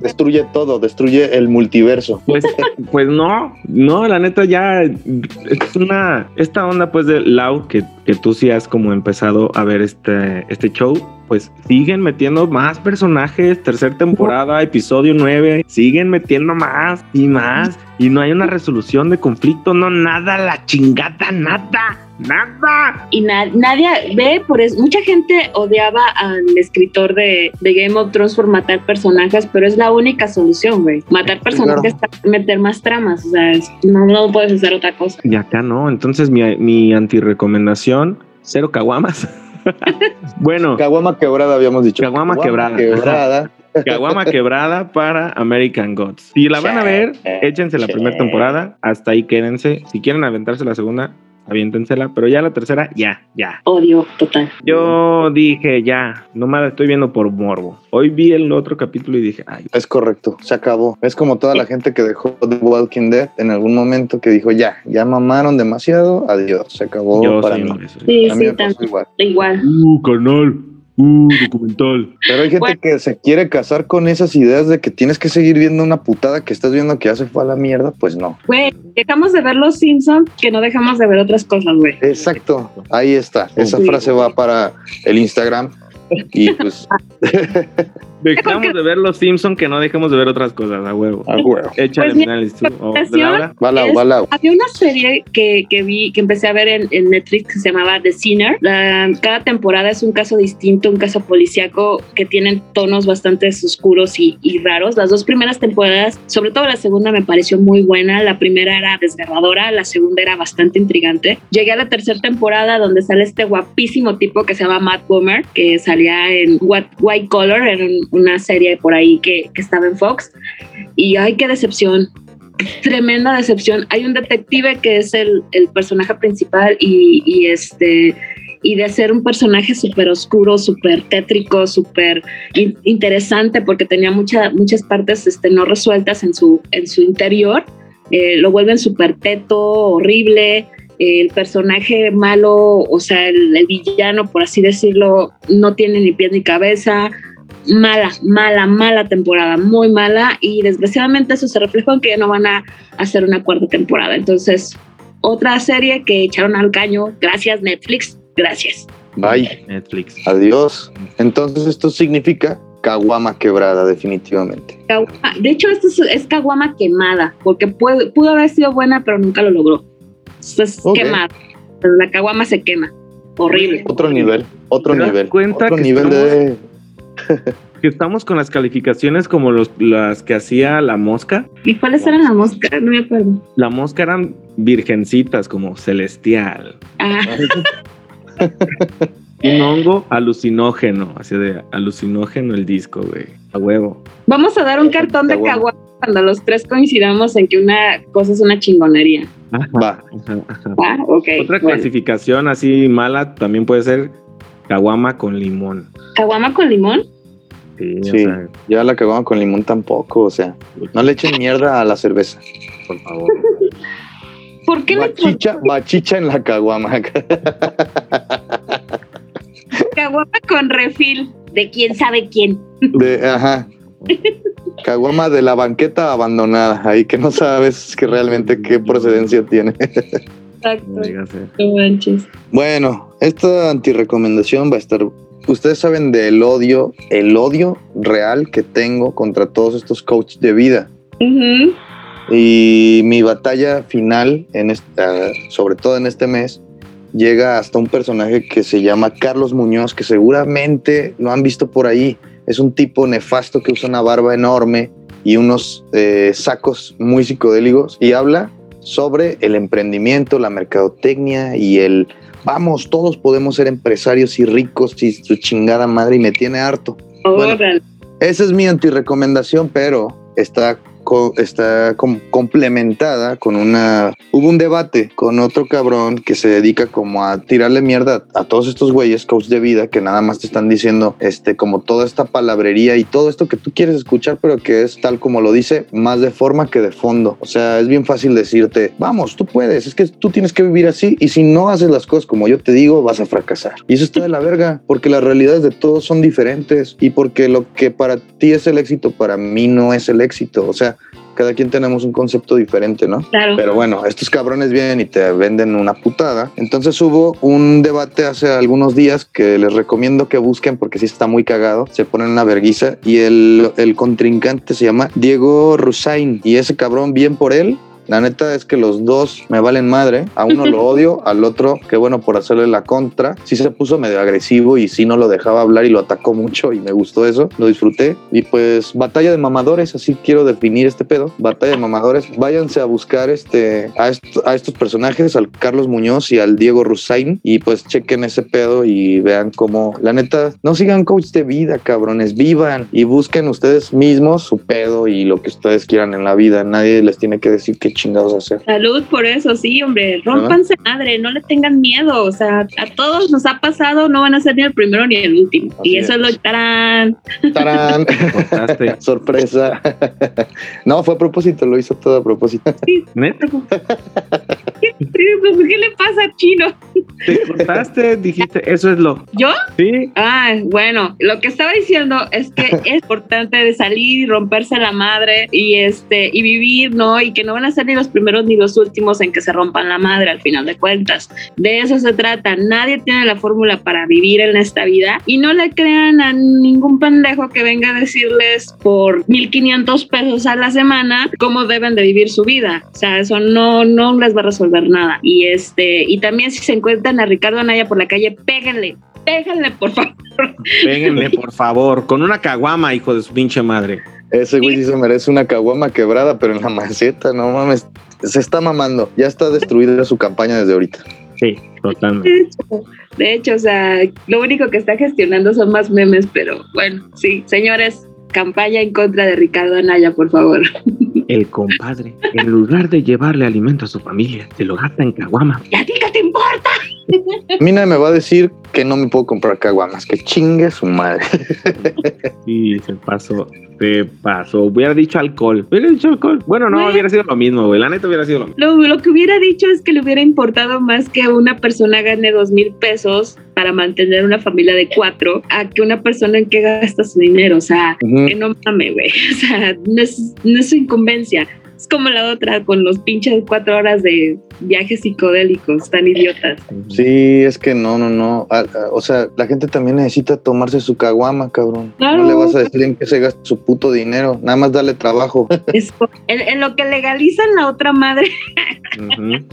Destruye todo, destruye el multiverso. Pues, pues no, no, la neta ya es una, esta onda pues de Lau, que, que tú sí has como empezado a ver este, este show, pues siguen metiendo más personajes, tercera temporada, episodio 9, siguen metiendo más y más, y no hay una resolución de conflicto, no, nada, la chingada, nada, nada. Y na- nadie ve, por eso, mucha gente odiaba al escritor de, de Game of Thrones por matar personajes, pero es la única solución, güey. Matar personajes para meter más tramas, o sea, es- no, no puedes hacer otra cosa. Y acá no, entonces mi, mi antirecomendación, cero caguamas. bueno, Caguama quebrada, habíamos dicho. Caguama quebrada. quebrada. Caguama quebrada para American Gods. Si la van a ver, échense la primera temporada, hasta ahí quédense. Si quieren aventarse la segunda, aviéntensela, pero ya la tercera, ya, ya. Odio total. Yo dije, ya, nomás la estoy viendo por morbo. Hoy vi el otro capítulo y dije, ay, Es correcto, se acabó. Es como toda la gente que dejó The Walking Dead en algún momento que dijo, ya, ya mamaron demasiado, adiós, se acabó yo para mí. Sí, sí, igual. Igual. Uh, canal. Uh, documental. Pero hay gente Bueno. que se quiere casar con esas ideas de que tienes que seguir viendo una putada que estás viendo que ya se fue a la mierda, pues no. Güey, dejamos de ver los Simpsons que no dejamos de ver otras cosas, güey. Exacto, ahí está. Esa Sí. frase va para el Instagram. Y pues, Dejamos de ver los Simpson que no dejemos de ver otras cosas, a huevo. a huevo. Échale Pues mi mi análisis tú. O, ¿de recomendación Laura? Va Lau, Es- va Lau. Había una serie que, que vi, que empecé a ver en, en Netflix que se llamaba The Sinner. La- cada temporada es un caso distinto, un caso policíaco que tienen tonos bastante oscuros y, y raros. Las dos primeras temporadas, sobre todo la segunda, me pareció muy buena. La primera era desgarradora, la segunda era bastante intrigante. Llegué a la tercera temporada donde sale este guapísimo tipo que se llama Matt Bomer, que salía en What- White Collar, en un- una serie por ahí que, que estaba en Fox. Y ay, qué decepción tremenda decepción. Hay un detective que es el, el personaje principal y, y este y de ser un personaje súper oscuro, súper tétrico, súper in- interesante porque tenía mucha- muchas partes este, no resueltas en su, en su interior, eh, lo vuelven súper teto, horrible. El personaje malo, o sea, el, el villano, por así decirlo, no tiene ni pies ni cabeza mala, mala, mala temporada, muy mala y desgraciadamente eso se reflejó en que ya no van a hacer una cuarta temporada. Entonces, otra serie que echaron al caño, gracias Netflix, gracias. Bye, Netflix. adiós. Entonces esto significa caguama quebrada, definitivamente. De hecho, esto es, es caguama quemada, porque puede- pudo haber sido buena, pero nunca lo logró. Esto es Ok. quemada. Pero la caguama se quema. Horrible. Otro nivel, otro ¿Te das nivel. cuenta Otro que nivel de... Que estamos con las calificaciones como los, las que hacía la mosca. ¿Y cuáles eran las moscas? No me acuerdo. La mosca eran virgencitas como celestial. Ah, Un hongo alucinógeno, así de alucinógeno el disco, güey. A huevo. vamos a dar un cartón de Caguama. caguama cuando los tres coincidamos en que una cosa es una chingonería. Ajá, Va. ajá, ajá. Ah, ok. Otra bueno. clasificación así mala también puede ser caguama con limón. ¿Caguama con limón? Sí, Sí. o sea, Ya la caguama con limón tampoco, o sea, no le echen mierda a la cerveza. por favor. ¿Por qué le Bachicha, bachicha en la caguama. caguama con refil? De quién sabe quién. De, ajá. Caguama de la banqueta abandonada, ahí que no sabes que realmente qué procedencia tiene. Exacto. No. Bueno, esta antirecomendación va a estar. Ustedes saben del odio, el odio real que tengo contra todos estos coaches de vida. Y mi batalla final, en esta, sobre todo en este mes, llega hasta un personaje que se llama Carlos Muñoz, que seguramente lo han visto por ahí. Es un tipo nefasto que usa una barba enorme y unos eh, sacos muy psicodélicos y habla sobre el emprendimiento, la mercadotecnia y el vamos, todos podemos ser empresarios y ricos y su chingada madre y me tiene harto. Bueno, esa es mi antirecomendación, pero está, co- está com- complementada con una... Hubo un debate con otro cabrón que se dedica como a tirarle mierda a todos estos güeyes, coach de vida, que nada más te están diciendo este, como toda esta palabrería y todo esto que tú quieres escuchar, pero que es tal como lo dice, más de forma que de fondo. O sea, es bien fácil decirte, vamos, tú puedes, es que tú tienes que vivir así y si no haces las cosas como yo te digo, vas a fracasar. Y eso está de la verga, porque las realidades de todos son diferentes y porque lo que para ti es el éxito, para mí no es el éxito. O sea, cada quien tenemos un concepto diferente, ¿no? Claro. Pero bueno, estos cabrones vienen y te venden una putada. Entonces hubo un debate hace algunos días que les recomiendo que busquen porque sí está muy cagado. Se ponen una verguiza y el, el contrincante se llama Diego Rusain y ese cabrón, bien por él. La neta es que los dos me valen madre. A uno lo odio, al otro, que bueno, por hacerle la contra. Sí se puso medio agresivo y sí no lo dejaba hablar y lo atacó mucho y me gustó eso. Lo disfruté. Y pues, batalla de mamadores, así quiero definir este pedo. Batalla de mamadores. Váyanse a buscar este, a, est- a estos personajes, al Carlos Muñoz y al Diego Rusain. Y pues chequen ese pedo y vean cómo, la neta, no sigan coach de vida, cabrones. Vivan y busquen ustedes mismos su pedo y lo que ustedes quieran en la vida. Nadie les tiene que decir qué chingados hacer. Salud por eso, sí, hombre. Rómpanse madre, no le tengan miedo. O sea, a todos nos ha pasado, no van a ser ni el primero ni el último. y eso es lo es. tarán. ¡Tarán! Cortaste. Sorpresa. no, fue a propósito, lo hizo todo a propósito. ¿Neta? ¿Qué, ¿Qué le pasa, chino? Te cortaste, dijiste, eso es lo. ¿Yo? Sí. Ah, bueno, lo que estaba diciendo es que es importante de salir y romperse la madre y este y vivir, ¿no? Y que no van a ser ni los primeros ni los últimos en que se rompan la madre al final de cuentas. De eso se trata. Nadie tiene la fórmula para vivir en esta vida y no le crean a ningún pendejo que venga a decirles por 1500 pesos a la semana cómo deben de vivir su vida. O sea, eso no no les va a resolver nada. Y este y también si se encuentran a Ricardo Anaya por la calle, péguenle, péguenle por favor. Péguenle, por favor, con una caguama, hijo de su pinche madre. Ese güey sí se merece una caguama quebrada, pero en la maceta, no mames. Se está mamando. Ya está destruida su campaña desde ahorita. Sí, totalmente. De hecho, de hecho, o sea, lo único que está gestionando son más memes, pero bueno, sí, señores, campaña en contra de Ricardo Anaya, por favor. El compadre, en lugar de llevarle alimento a su familia, se lo gasta en caguama. ¿Y a mí nadie me va a decir que no me puedo comprar caguamas, que chingue su madre. Sí, se pasó, se pasó. Hubiera dicho alcohol. Hubiera dicho alcohol. Bueno, no, Güey. hubiera sido lo mismo, güey. La neta hubiera sido lo mismo. Lo, lo que hubiera dicho es que le hubiera importado más que una persona gane dos mil pesos para mantener una familia de cuatro a que una persona en que gasta su dinero. O sea, que no mames, güey. O sea, no es, no es su incumbencia. Es como la otra con los pinches cuatro horas de viajes psicodélicos, tan idiotas. Sí, es que no, no, no. Ah, ah, o sea, la gente también necesita tomarse su caguama, cabrón. Claro. No le vas a decir en qué se gasta su puto dinero. Nada más darle trabajo. Es en, en lo que legalizan la otra madre.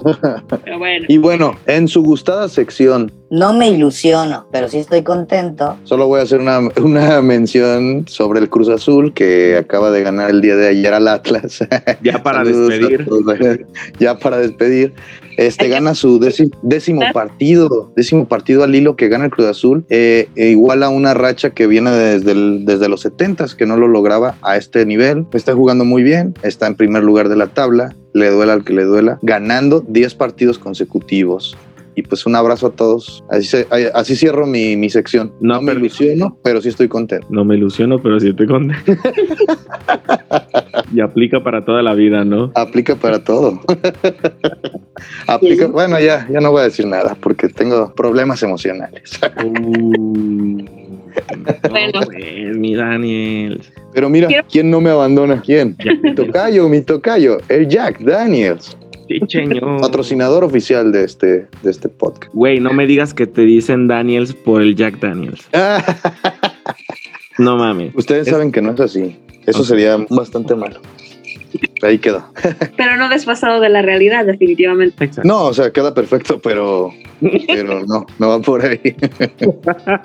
Pero bueno. y bueno, en su gustada sección, No me ilusiono, pero sí estoy contento. Solo voy a hacer una, una mención sobre el Cruz Azul que acaba de ganar el día de ayer al Atlas. Ya para Saludos a despedir. Ya para despedir. Este gana su décimo, décimo partido, décimo partido al hilo que gana el Cruz Azul, eh, e igual a una racha que viene desde, el- desde los 70 que no lo lograba a este nivel. Está jugando muy bien, está en primer lugar de la tabla, le duela al que le duela, ganando 10 partidos consecutivos. Y pues un abrazo a todos. Así, se- así cierro mi, mi sección. No, No, me pero- ilusiono, pero sí estoy contento. No me ilusiono, pero sí estoy contento. y aplica para toda la vida, ¿no? Aplica para todo. Aplica, bueno, ya, ya no voy a decir nada porque tengo problemas emocionales. Uh, no, Bueno. pues, mi Daniel. Pero mira, ¿quién no me abandona? ¿Quién? Mi tocayo, mi tocayo, el Jack Daniels, Sí, señor. patrocinador oficial de este, de este podcast. Güey, no me digas que te dicen Daniels por el Jack Daniels. No mames. Ustedes Es- saben que no es así. Eso sería bastante malo. Ahí queda. Pero no desfasado de la realidad, definitivamente. Exacto. No, o sea, queda perfecto, pero, pero no, no va por ahí.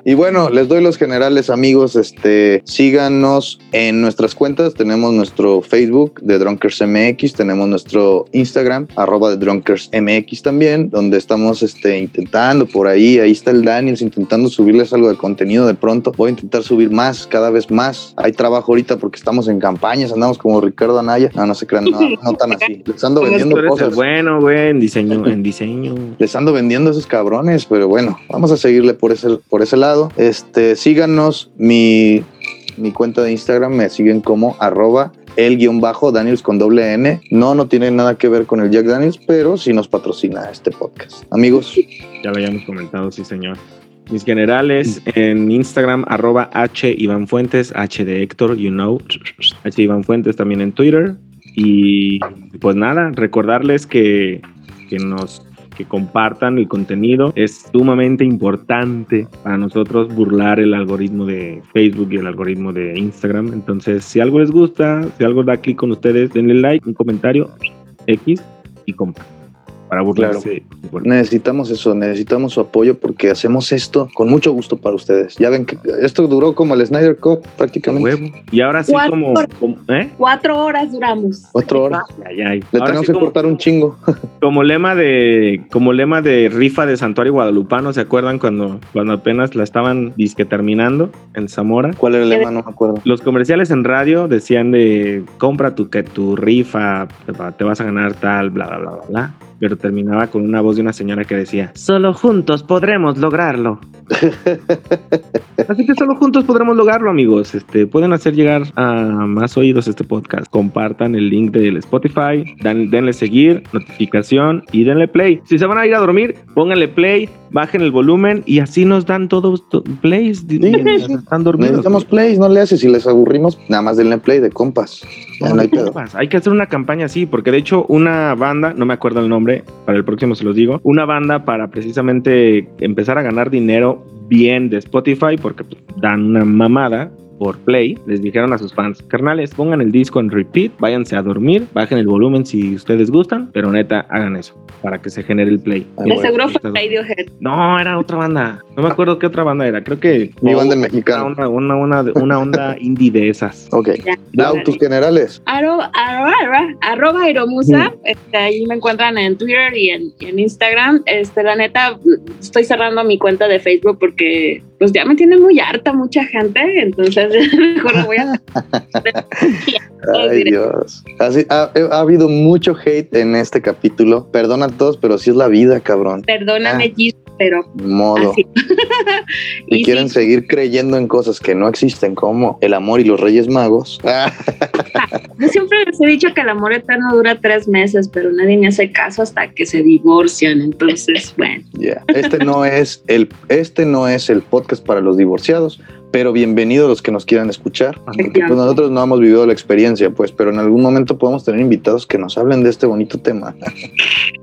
y bueno, les doy los generales, amigos. Este, síganos en nuestras cuentas. Tenemos nuestro Facebook de Drunkers MX, tenemos nuestro Instagram, arroba de Drunkers MX también, donde estamos este, intentando por ahí. Ahí está el Daniels intentando subirles algo de contenido de pronto. Voy a intentar subir más, cada vez más. Hay trabajo ahorita porque estamos en campañas, andamos como Ricardo Anaya. No, no se crean, no, no tan así. Les ando vendiendo cosas. bueno, güey, en diseño, en diseño. Les ando vendiendo a esos cabrones, pero bueno, vamos a seguirle por ese, por ese lado. Este, síganos, mi, mi cuenta de Instagram me siguen como arroba el guion bajo Daniels con doble N. No, no tiene nada que ver con el Jack Daniels, pero sí nos patrocina este podcast. Amigos, Ya lo habíamos comentado, sí, señor. Mis generales en Instagram, arroba H Iván Fuentes, H de Héctor, you know. H Iván Fuentes también en Twitter. Y pues nada, recordarles que, que nos que compartan el contenido. Es sumamente importante para nosotros burlar el algoritmo de Facebook y el algoritmo de Instagram. Entonces, si algo les gusta, si algo da clic con ustedes, denle like, un comentario, X y compartan. Para burlarse. necesitamos eso, necesitamos su apoyo porque hacemos esto con mucho gusto para ustedes. Ya ven que esto duró como el Snyder Cut prácticamente. Huevo. Y ahora sí Cuatro como, como- ¿eh? Cuatro horas duramos. Cuatro horas. Ay, ay. Le Ahora tenemos sí que como- cortar un chingo. como lema de como lema de rifa de Santuario Guadalupano, ¿se acuerdan cuando, cuando apenas la estaban disque terminando en Zamora? ¿Cuál era el lema? No me acuerdo. Los comerciales en radio decían de compra tu que tu rifa, te va- te vas a ganar tal, bla bla bla bla bla. Pero terminaba con una voz de una señora que decía, solo juntos podremos lograrlo. Así que solo juntos podremos lograrlo, amigos. Este, pueden hacer llegar a más oídos este podcast. Compartan el link del Spotify, dan- denle seguir, notificación y denle play. Si se van a ir a dormir, pónganle play, bajen el volumen y así nos dan todos to- plays mientras están dormidos. Necesitamos plays, no le haces. Si les aburrimos, nada más denle play de compas. No hay. Compas, Hay que hacer una campaña así, porque de hecho una banda, no me acuerdo el nombre, para el próximo se los digo, una banda para precisamente empezar a ganar dinero bien de Spotify, porque pues, dan una mamada por play, les dijeron a sus fans, carnales, pongan el disco en repeat, váyanse a dormir, bajen el volumen si ustedes gustan, pero neta, hagan eso, para que se genere el play. Ah, bueno, seguro fue Radiohead. No, era otra banda, no me acuerdo qué otra banda era, creo que... Mi banda Una, mexicana. una, una, una, una onda indie de esas. Ok. Lau, tus generales. Arroba, arroba, arroba Aeromusa, este, ahí me encuentran en Twitter y en, y en Instagram. Este, la neta, estoy cerrando mi cuenta de Facebook porque pues ya me tiene muy harta mucha gente, entonces mejor lo voy a... Ay, Dios. Así, ha, ha habido mucho hate en este capítulo. Perdona a todos, pero sí es la vida, cabrón. Perdóname, Gis, pero Modo. así. Y, Y quieren sí. seguir creyendo en cosas que no existen, como el amor y los reyes magos. Ah, Yo siempre les he dicho que el amor eterno dura tres meses, pero nadie me hace caso hasta que se divorcian. Entonces, bueno, ya. Este no es el, este no es el podcast para los divorciados, pero bienvenidos los que nos quieran escuchar. Porque pues, nosotros no hemos vivido la experiencia, pues, pero en algún momento podemos tener invitados que nos hablen de este bonito tema.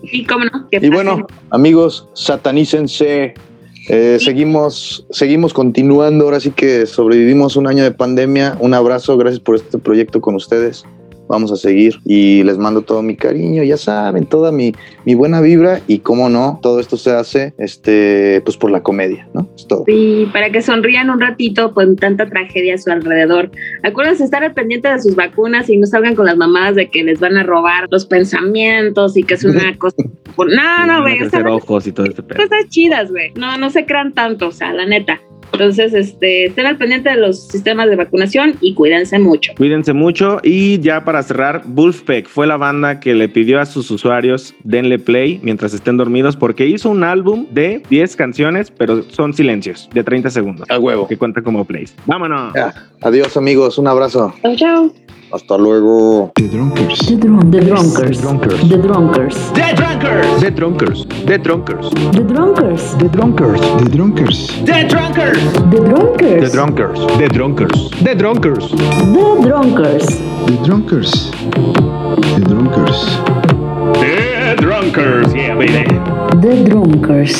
y cómo no. que Y bueno, amigos, satanícense. Eh, seguimos, seguimos continuando. Ahora sí que sobrevivimos un año de pandemia. Un abrazo, gracias por este proyecto con ustedes. Vamos a seguir y les mando todo mi cariño, ya saben, toda mi, mi buena vibra y cómo no, todo esto se hace este, pues por la comedia, ¿no? Es todo. Y para que sonrían un ratito con tanta tragedia a su alrededor. Acuérdense estar al pendiente de sus vacunas y no salgan con las mamadas de que les van a robar los pensamientos y que es una cosa. No, no, güey. Están ojos y todo este pedo. cosas chidas, güey. No, no se crean tanto, o sea, la neta. Entonces, este, estén al pendiente de los sistemas de vacunación y cuídense mucho. Cuídense mucho y ya para cerrar, Wolfpack fue la banda que le pidió a sus usuarios denle play mientras estén dormidos porque hizo un álbum de 10 canciones, pero son silencios de 30 segundos A huevo. que cuentan como plays. Vámonos. Ya. Adiós amigos, un abrazo. Chao, chao. Hasta luego. The Drunkers. The, drunk, the Drunkers. Drunkers. The Drunkers. The Drunkers. The Drunkers. The Drunkers. The Drunkers. The Drunkers. The Drunkers. The Drunkers. The Drunkers. The Drunkers. The Drunkers. The Drunkers. The Drunkers. The Drunkers. The Drunkers. The Drunkers. Yeah, baby. The Drunkers.